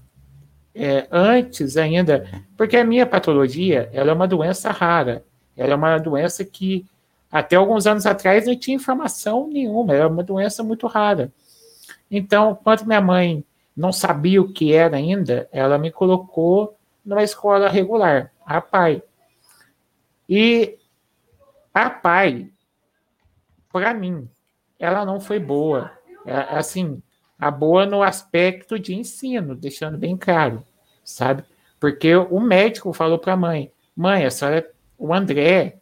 é, antes ainda, porque a minha patologia ela é uma doença rara, ela é uma doença que até alguns anos atrás não tinha informação nenhuma, era uma doença muito rara. Então, quando minha mãe não sabia o que era ainda, ela me colocou numa escola regular, a PAI. E a PAI, para mim, ela não foi boa. É, assim, a boa no aspecto de ensino, deixando bem claro, sabe? Porque o médico falou para a mãe: mãe, a senhora, o André,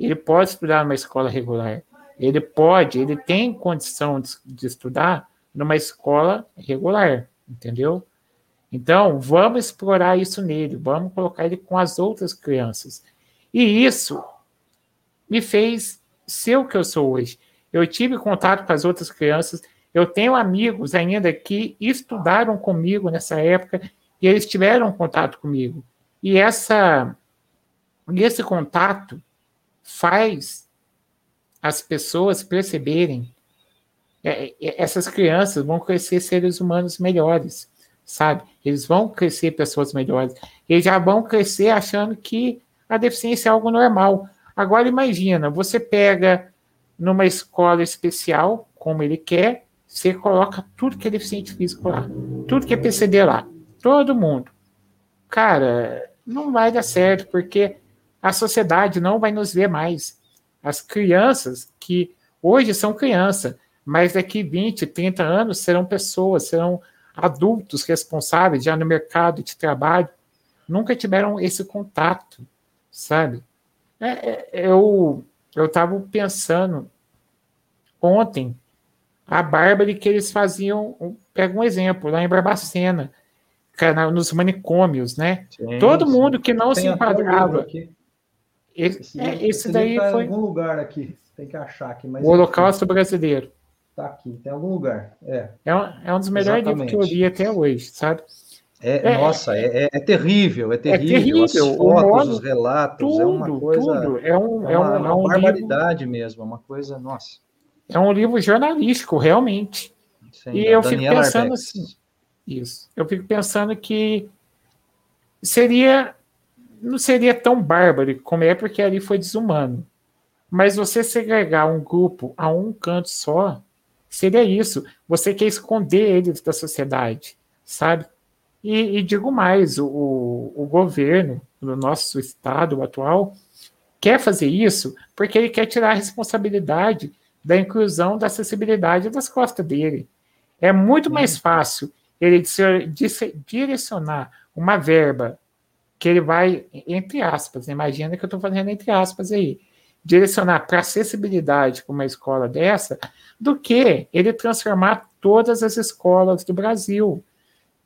ele pode estudar numa escola regular. Ele pode, ele tem condição de, de estudar numa escola regular, entendeu? Então, vamos explorar isso nele, vamos colocar ele com as outras crianças. E isso me fez ser o que eu sou hoje. Eu tive contato com as outras crianças, eu tenho amigos ainda que estudaram comigo nessa época e eles tiveram contato comigo. E essa esse contato faz as pessoas perceberem é, é, essas crianças vão crescer seres humanos melhores, sabe? Eles vão crescer pessoas melhores. Eles já vão crescer achando que a deficiência é algo normal. Agora imagina, você pega numa escola especial, como ele quer, você coloca tudo que é deficiente físico lá, tudo que é PCD lá, todo mundo. Cara, não vai dar certo, porque a sociedade não vai nos ver mais. As crianças que hoje são crianças, mas daqui 20, 30 anos serão pessoas, serão adultos responsáveis já no mercado de trabalho, nunca tiveram esse contato, sabe? É, é, eu eu estava pensando ontem a Bárbara que eles faziam, pega um exemplo, lá em Barbacena, nos manicômios, né? Sim, Todo sim. mundo que não Tem se enquadrava. Esse, esse, é, esse daí tá foi. Em algum lugar aqui, tem que achar aqui. Mas o Holocausto Brasileiro. Tá aqui, tem algum lugar. É, é, um, é um dos melhores livros que eu li até hoje, sabe? É, é, nossa, é, é, é, terrível, é terrível. É terrível. As fotos, modo, os relatos, tudo, é uma coisa. Tudo. É, um, é, uma, é, um, é uma barbaridade livro, mesmo, é uma coisa, nossa. É um livro jornalístico, realmente. Sim, e eu Daniela fico pensando Arbex. assim. Isso. Eu fico pensando que seria. Não seria tão bárbaro como é, porque ali foi desumano. Mas você segregar um grupo a um canto só, seria isso. Você quer esconder eles da sociedade, sabe? E, e digo mais, o, o governo do nosso estado atual quer fazer isso porque ele quer tirar a responsabilidade da inclusão da acessibilidade das costas dele. É muito mais uhum. fácil ele direcionar uma verba que ele vai, entre aspas, imagina que eu estou fazendo entre aspas aí, direcionar para acessibilidade para uma escola dessa, do que ele transformar todas as escolas do Brasil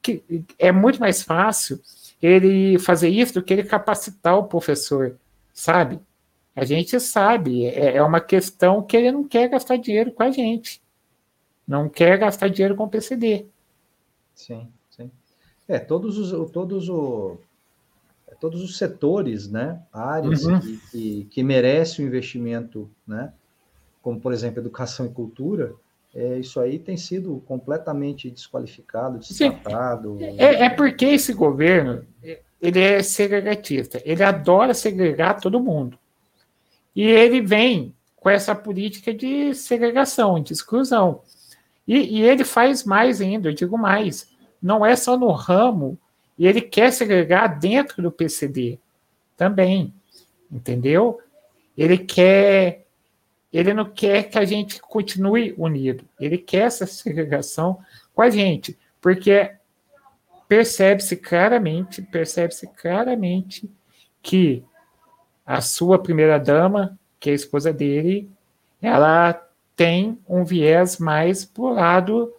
que é muito mais fácil ele fazer isso do que ele capacitar o professor, sabe? A gente sabe, é, é uma questão que ele não quer gastar dinheiro com a gente. Não quer gastar dinheiro com o PCD. Sim, sim. É, todos os, todos o, é, todos os setores, né, áreas uhum. que, que, que merecem o investimento, né, como, por exemplo, educação e cultura, é, isso aí tem sido completamente desqualificado, destratado. É, é, porque esse governo ele é segregatista, ele adora segregar todo mundo. E ele vem com essa política de segregação, de exclusão. E, e ele faz mais ainda, eu digo mais, não é só no ramo, ele quer segregar dentro do PCD também, entendeu? Ele quer ele não quer que a gente continue unido. Ele quer essa segregação com a gente, porque percebe-se claramente, percebe-se claramente que a sua primeira dama, que é a esposa dele, ela tem um viés mais pro lado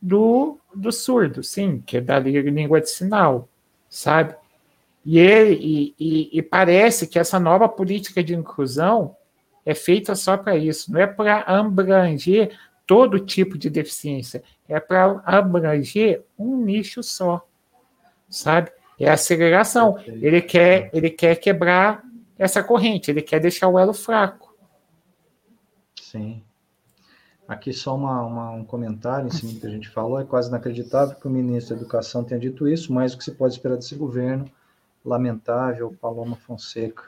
do, do surdo, sim, que é da língua de sinal, sabe? E, ele, e, e, e parece que essa nova política de inclusão é feita só para isso, não é para abranger todo tipo de deficiência, é para abranger um nicho só, sabe? É a segregação. Ele quer, ele quer quebrar essa corrente, ele quer deixar o elo fraco. Sim. Aqui só uma, uma, um comentário em cima do que a gente falou. É quase inacreditável que o ministro da Educação tenha dito isso, mas o que se pode esperar desse governo? Lamentável, Paloma Fonseca.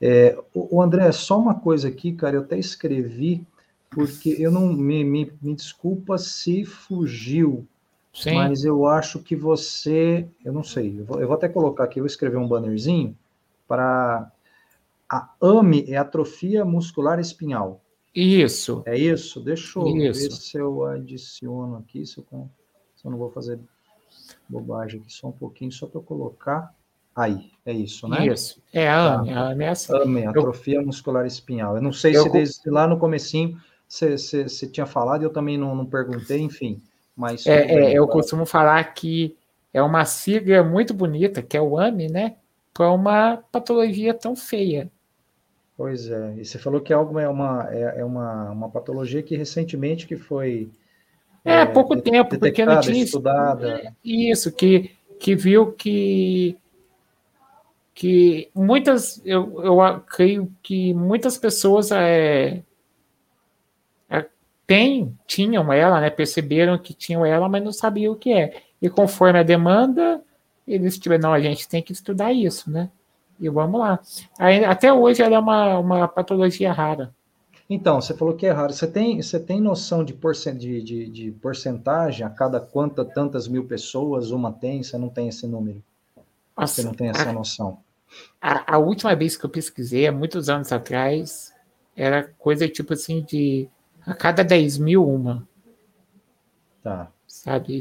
É, o, o André, só uma coisa aqui, cara, eu até escrevi, porque eu não me, me, me desculpa se fugiu, Sim. mas eu acho que você, eu não sei, eu vou, eu vou até colocar aqui, eu vou escrever um bannerzinho para a AME é atrofia muscular espinhal. Isso. É isso? Deixa eu isso. ver se eu adiciono aqui, se eu, se eu não vou fazer bobagem aqui, só um pouquinho, só para eu colocar. Aí, é isso, né? Isso. É a AME, tá. a AME é assim. AME, atrofia eu... muscular espinhal. Eu não sei eu... se desde lá no comecinho você tinha falado, eu também não, não perguntei, enfim. Mas é, bem, é eu tá. costumo falar que é uma sigla muito bonita, que é o AME, né? Para uma patologia tão feia. Pois é, e você falou que algo é uma, é, é uma, uma patologia que recentemente que foi é, é pouco tempo, porque não tinha estudada. Isso, que, que viu que que muitas eu, eu creio que muitas pessoas é, é, têm, tinham ela, né, perceberam que tinham ela, mas não sabiam o que é. E conforme a demanda, eles tiveram, não, a gente tem que estudar isso, né? E vamos lá. Aí, até hoje ela é uma, uma patologia rara. Então, você falou que é raro. Você tem, você tem noção de, porcent, de, de, de porcentagem a cada quantas tantas mil pessoas uma tem? Você não tem esse número? Nossa, você não tem essa a, noção? A, a, última vez que eu pesquisei, há muitos anos atrás, era coisa tipo assim de a cada 10 mil uma. Tá. Sabe?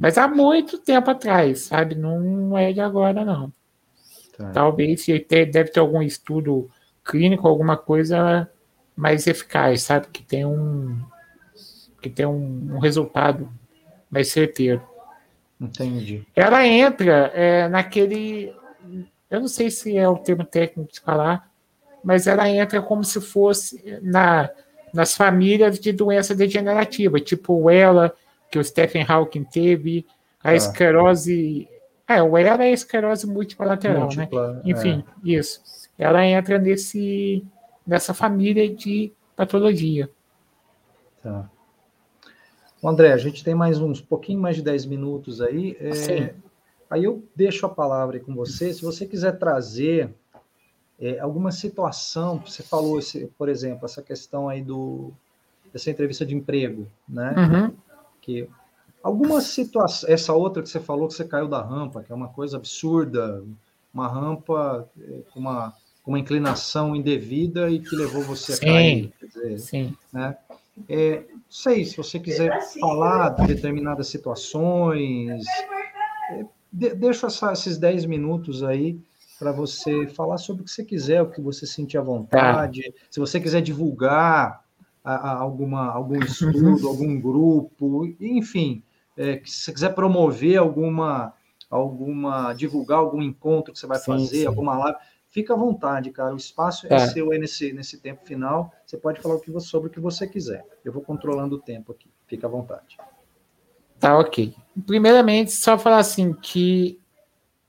Mas há muito tempo atrás, sabe? Não é de agora, não. Tá. Talvez deve ter algum estudo clínico, alguma coisa mais eficaz, sabe? Que tem um que tem um, um resultado mais certeiro. Entendi. Ela entra é, naquele, eu não sei se é o termo técnico de falar, mas ela entra como se fosse na, nas famílias de doença degenerativa, tipo ela que o Stephen Hawking teve, a ah. esclerose é, o ELA é esclerose múltipla lateral, né? múltipla, né? Enfim, é. isso. Ela entra nesse, nessa família de patologia. Tá. André, a gente tem mais uns pouquinho mais de 10 minutos aí. É, aí eu deixo a palavra com você. Se você quiser trazer é, alguma situação, você falou, esse, por exemplo, essa questão aí do dessa entrevista de emprego, né? Uhum. Que Alguma situação, essa outra que você falou que você caiu da rampa, que é uma coisa absurda, uma rampa eh, com uma, uma inclinação indevida e que levou você a cair. Dizer, sim. Né? É, sei, se você quiser falar de determinadas situações, é, de, deixa essa, esses 10 minutos aí para você falar sobre o que você quiser, o que você sentir à vontade. Tá. Se você quiser divulgar a, a alguma, algum estudo, algum grupo, enfim, é, se você quiser promover alguma, alguma, divulgar algum encontro que você vai sim, fazer, sim. alguma live, fica à vontade, cara. O espaço é, é seu aí nesse, nesse tempo final. Você pode falar o que você, sobre o que você quiser. Eu vou controlando o tempo aqui. Fica à vontade. Tá, ok. Primeiramente, só falar assim que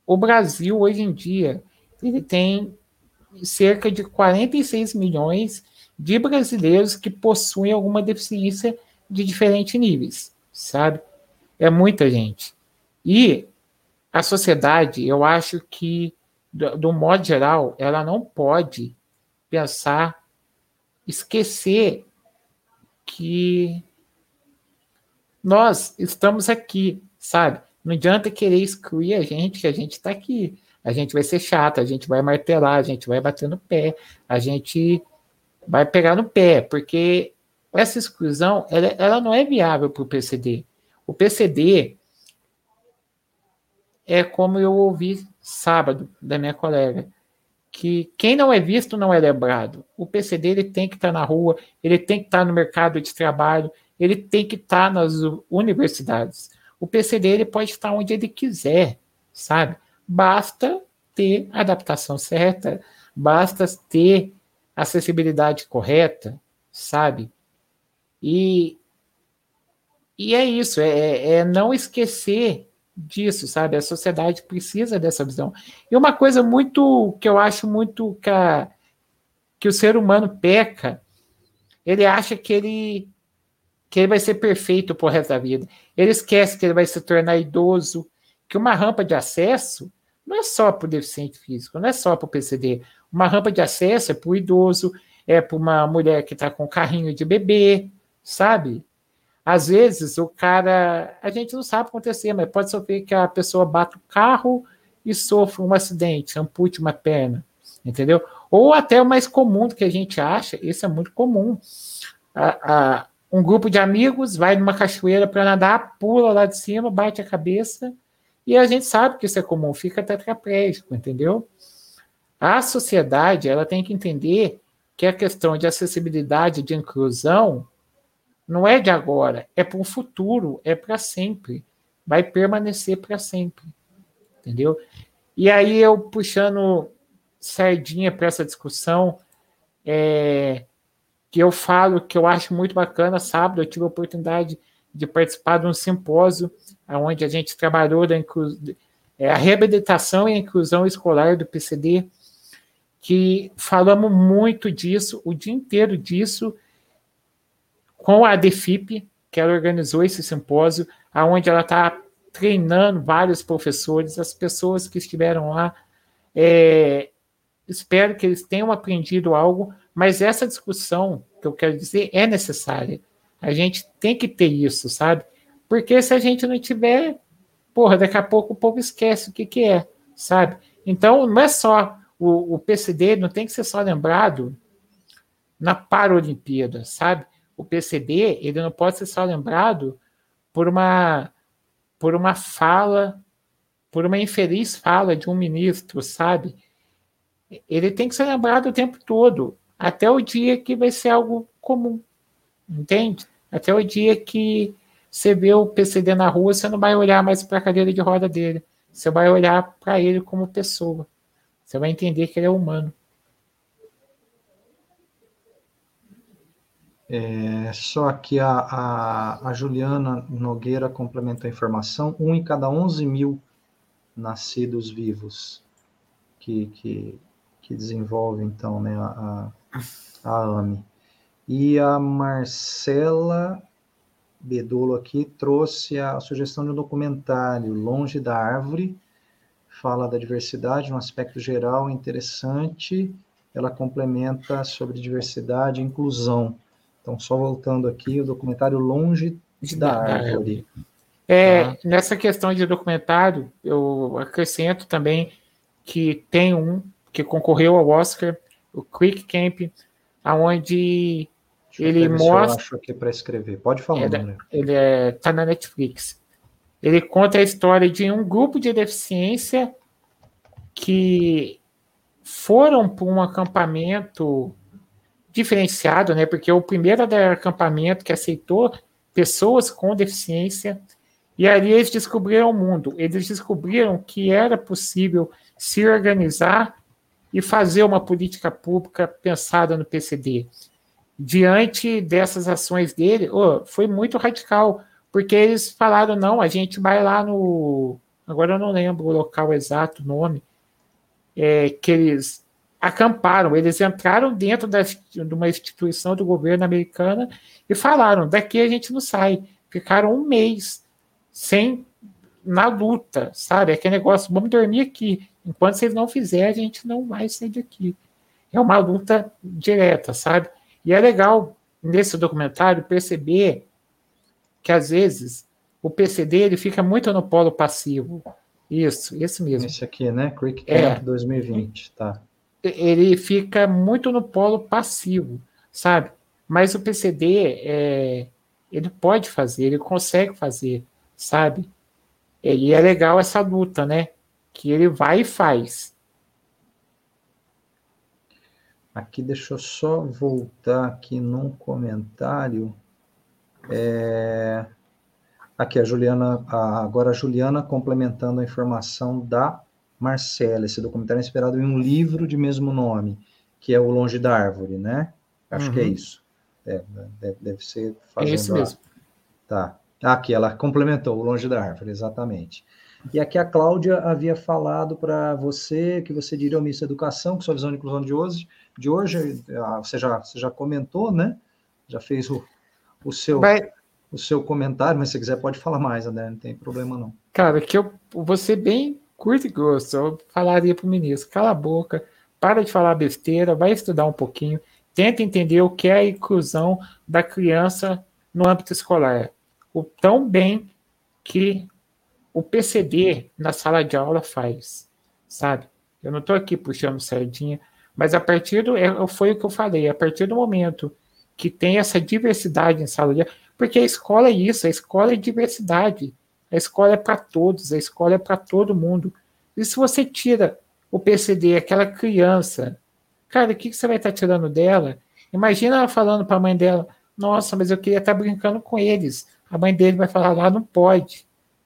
o Brasil, hoje em dia, ele tem cerca de 46 milhões de brasileiros que possuem alguma deficiência de diferentes níveis, sabe? É muita gente. E a sociedade, eu acho que, do, do modo geral, ela não pode pensar, esquecer que nós estamos aqui, sabe? Não adianta querer excluir a gente, que a gente está aqui. A gente vai ser chato, a gente vai martelar, a gente vai bater no pé, a gente vai pegar no pé, porque essa exclusão ela, ela não é viável para o PCD. O PCD é como eu ouvi sábado da minha colega, que quem não é visto não é lembrado. O PCD ele tem que estar na rua, ele tem que estar no mercado de trabalho, ele tem que estar nas universidades. O PCD ele pode estar onde ele quiser, sabe? Basta ter adaptação certa, basta ter acessibilidade correta, sabe? E e é isso, é, é, é não esquecer disso, sabe? A sociedade precisa dessa visão. E uma coisa muito que eu acho muito que, a, que o ser humano peca, ele acha que ele que ele vai ser perfeito por resto da vida. Ele esquece que ele vai se tornar idoso, que uma rampa de acesso não é só para o deficiente físico, não é só para o PCD. Uma rampa de acesso é para o idoso, é para uma mulher que está com carrinho de bebê, sabe? Às vezes o cara, a gente não sabe acontecer, mas pode sofrer que a pessoa bata o carro e sofra um acidente, ampute uma perna, entendeu? Ou até o mais comum do que a gente acha, isso é muito comum. A, a, um grupo de amigos vai numa cachoeira para nadar, pula lá de cima, bate a cabeça, e a gente sabe que isso é comum, fica tetraplégico, entendeu? A sociedade ela tem que entender que a questão de acessibilidade, de inclusão, não é de agora, é para o futuro, é para sempre. Vai permanecer para sempre. Entendeu? E aí eu puxando sardinha para essa discussão, é, que eu falo que eu acho muito bacana, sábado eu tive a oportunidade de participar de um simpósio onde a gente trabalhou da é, a reabilitação e a inclusão escolar do PCD, que falamos muito disso, o dia inteiro disso, com a DEFIP, que ela organizou esse simpósio, aonde ela está treinando vários professores, as pessoas que estiveram lá. É, espero que eles tenham aprendido algo, mas essa discussão que eu quero dizer é necessária. A gente tem que ter isso, sabe? Porque se a gente não tiver, porra, daqui a pouco o povo esquece o que, que é, sabe? Então, não é só o, o PCD, não tem que ser só lembrado na Paralimpíada, sabe? O PCB ele não pode ser só lembrado por uma por uma fala, por uma infeliz fala de um ministro, sabe? Ele tem que ser lembrado o tempo todo, até o dia que vai ser algo comum, entende? Até o dia que você vê o PCD na rua, você não vai olhar mais para a cadeira de roda dele, você vai olhar para ele como pessoa. Você vai entender que ele é humano. É, só que a, a, a, Juliana Nogueira complementou a informação: um em cada 11 mil nascidos vivos que, que, que desenvolve, então, né, a, a AME. E a Marcela Bedolo aqui trouxe a sugestão de um documentário, Longe da Árvore, fala da diversidade, um aspecto geral interessante. Ela complementa sobre diversidade e inclusão então, só voltando aqui, o documentário Longe da Árvore. É, tá? Nessa questão de documentário, eu acrescento também que tem um que concorreu ao Oscar, o Quick Camp, aonde ele mostra. eu acho aqui para escrever. Pode falar, é, né? Ele é, tá na Netflix. Ele conta a história de um grupo de deficiência que foram para um acampamento diferenciado, né? Porque o primeiro era acampamento que aceitou pessoas com deficiência e ali eles descobriram o mundo. Eles descobriram que era possível se organizar e fazer uma política pública pensada no PCD. Diante dessas ações dele, oh, foi muito radical, porque eles falaram: não, a gente vai lá no. Agora eu não lembro o local exato, o nome, é, que eles acamparam, eles entraram dentro da, de uma instituição do governo americana e falaram: daqui a gente não sai. Ficaram um mês sem na luta, sabe? Aquele negócio, vamos dormir aqui. Enquanto vocês não fizerem, a gente não vai sair daqui. É uma luta direta, sabe? E é legal nesse documentário perceber que às vezes o PCD ele fica muito no polo passivo. Isso, esse mesmo. Esse aqui, né? Creek Camp é. 2020, tá ele fica muito no polo passivo, sabe? Mas o PCD, é, ele pode fazer, ele consegue fazer, sabe? E é legal essa luta, né? Que ele vai e faz. Aqui, deixa eu só voltar aqui num comentário. É... Aqui, a Juliana, agora a Juliana complementando a informação da Marcela. Esse documentário é inspirado em um livro de mesmo nome, que é O Longe da Árvore, né? Acho uhum. que é uhum. isso. É, deve, deve, ser fazendo. É isso mesmo. A... Tá. Aqui, ela complementou O Longe da Árvore, exatamente. E aqui a Cláudia havia falado para você que você diria Ministro da Educação, que sua visão de inclusão de hoje, de hoje ah, você, já, você já comentou, né? Já fez o, o seu. Vai, o seu comentário, mas se quiser pode falar mais, André, não tem problema não. Cara, que eu vou ser bem curto e grosso, eu falaria para o ministro, cala a boca, para de falar besteira, vai estudar um pouquinho, tenta entender o que é a inclusão da criança no âmbito escolar. O tão bem que o PCD na sala de aula faz, sabe? Eu não estou aqui puxando sardinha, mas a partir do. É, foi o que eu falei, a partir do momento que tem essa diversidade em sala de aula, porque a escola é isso, a escola é diversidade. A escola é para todos, a escola é para todo mundo. E se você tira o PCD, aquela criança, cara, o que, você vai estar tá tirando dela? Imagina ela falando para a mãe dela: Nossa, mas eu queria estar tá brincando com eles. A mãe dele vai falar: Lá não pode,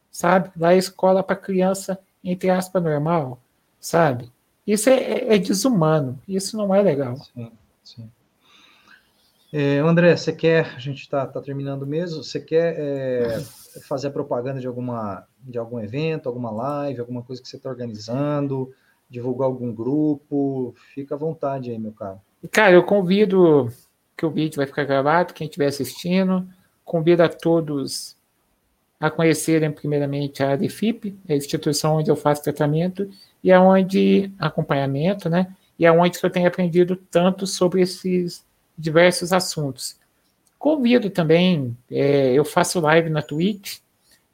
sabe? Lá é escola para criança, entre aspas, normal, sabe? Isso é, é, é desumano, isso não é legal. Sim, sim. É, André, você quer, a gente está tá terminando mesmo, você quer é, fazer a propaganda de, alguma, de algum evento, alguma live, alguma coisa que você está organizando, divulgar algum grupo, fica à vontade aí, meu caro. Cara, eu convido, que o vídeo vai ficar gravado, quem estiver assistindo, convido a todos a conhecerem primeiramente a ADFIP, a instituição onde eu faço tratamento e aonde acompanhamento, né? E aonde que eu tenho aprendido tanto sobre esses diversos assuntos. Convido também, é, eu faço live na Twitch,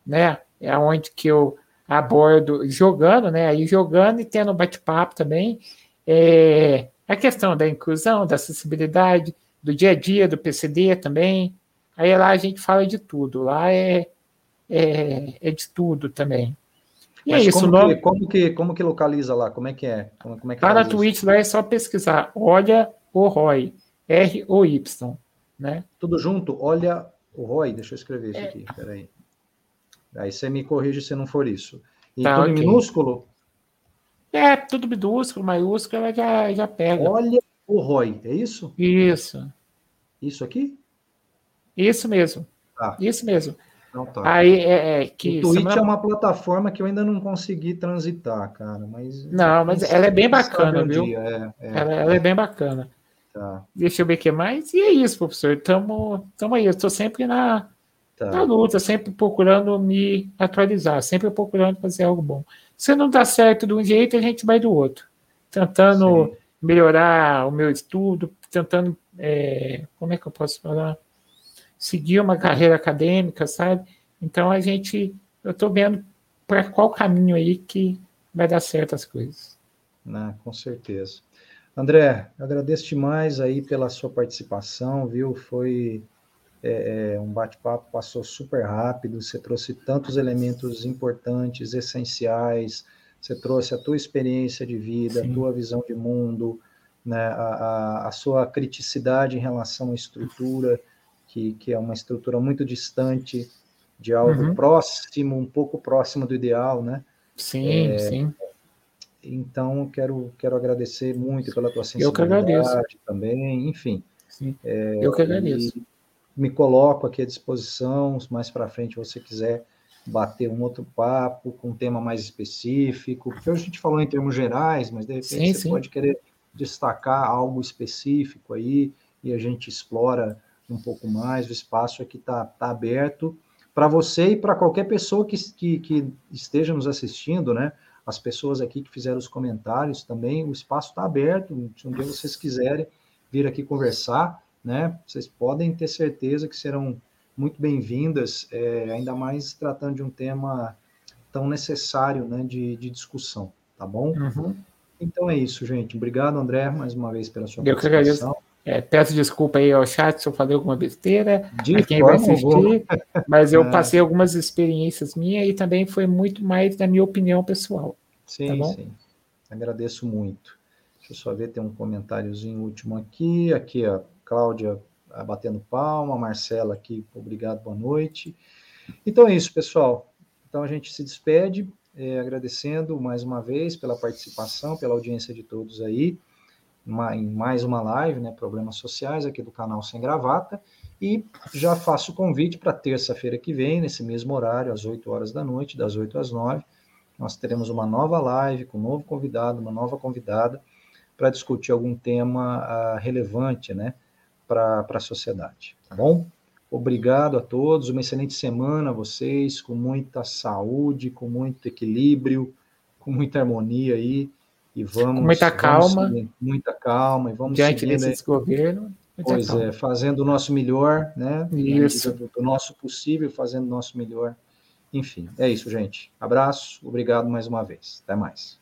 né? É onde que eu abordo jogando, né? Aí jogando e tendo bate-papo também. É, a questão da inclusão, da acessibilidade, do dia a dia do PCD também. Aí lá a gente fala de tudo. Lá é, é, é de tudo também. E Mas é isso, como, nome... que, como, que, como que localiza lá? Como é que é? Como, como é que lá na Twitch lá é só pesquisar. Olha o Roy. R-O-Y, né? Tudo junto, olha o ROI, deixa eu escrever isso é. aqui, peraí. Aí você me corrige se não for isso. E tá, tudo okay. minúsculo? É, tudo minúsculo, maiúsculo, ela já, já pega. Olha o ROI, é isso? Isso. Isso aqui? Isso mesmo. Ah. Isso mesmo. Então, tá. Aí é, é que. O Twitch semana... é uma plataforma que eu ainda não consegui transitar, cara. Mas não, mas ela é bem bacana, viu? É, é. Ela, ela, é bem bacana. Tá. Deixa eu ver o que mais. E é isso, professor. Estamos aí. Eu estou sempre na, tá. na luta, sempre procurando me atualizar, sempre procurando fazer algo bom. Se não dá certo de um jeito, a gente vai do outro. Tentando Sim. melhorar o meu estudo, tentando. É, como é que eu posso falar? Seguir uma carreira acadêmica, sabe? Então a gente. Eu estou vendo para qual caminho aí que vai dar certo as coisas. Não, com certeza. André, agradeço demais aí pela sua participação, viu? Foi é, é, um bate-papo, passou super rápido, você trouxe tantos elementos importantes, essenciais, você trouxe a tua experiência de vida, Sim. a tua visão de mundo, né, a, a, a, sua criticidade em relação à estrutura, que, que é uma estrutura muito distante de algo uhum. próximo, um pouco próximo do ideal, né? Sim, é, sim. Então, quero, quero agradecer muito pela tua sensibilidade também, enfim. É, eu que agradeço. Me coloco aqui à disposição, mais para frente você quiser bater um outro papo com um tema mais específico, porque a gente falou em termos gerais, mas de repente sim, você sim. pode querer destacar algo específico aí e a gente explora um pouco mais, o espaço aqui está tá aberto para você e para qualquer pessoa que, que, que esteja nos assistindo, né? As pessoas aqui que fizeram os comentários também. O espaço está aberto. Se um dia vocês quiserem vir aqui conversar, né? Vocês podem ter certeza que serão muito bem-vindas, é, ainda mais tratando de um tema tão necessário, né, de, de discussão, tá bom? Uhum. Então é isso, gente. Obrigado, André, mais uma vez pela sua eu participação. É, peço desculpa aí ao chat se eu falei alguma besteira, de quem vai assistir, mas eu é. passei algumas experiências minhas e também foi muito mais da minha opinião pessoal. Sim, tá sim. Agradeço muito. Deixa eu só ver, tem um comentáriozinho último aqui. Aqui, a Cláudia ah, batendo palma, a Marcela aqui, obrigado, boa noite. Então é isso, pessoal. Então a gente se despede, é, agradecendo mais uma vez pela participação, pela audiência de todos aí em mais uma live, né, Problemas Sociais, aqui do canal Sem Gravata, e já faço o convite para terça-feira que vem, nesse mesmo horário, às 8 horas da noite, das 8 às 9, nós teremos uma nova live com um novo convidado, uma nova convidada, para discutir algum tema uh, relevante, né, para a sociedade, tá bom? Obrigado a todos, uma excelente semana a vocês, com muita saúde, com muito equilíbrio, com muita harmonia aí. E vamos. Com muita calma. Seguir, muita calma. E vamos diante seguindo, desse desgoverno. Pois calma. é, fazendo o nosso melhor, né? Isso. Do, do nosso possível, fazendo o nosso melhor. Enfim, é isso, gente. Abraço, obrigado mais uma vez. Até mais.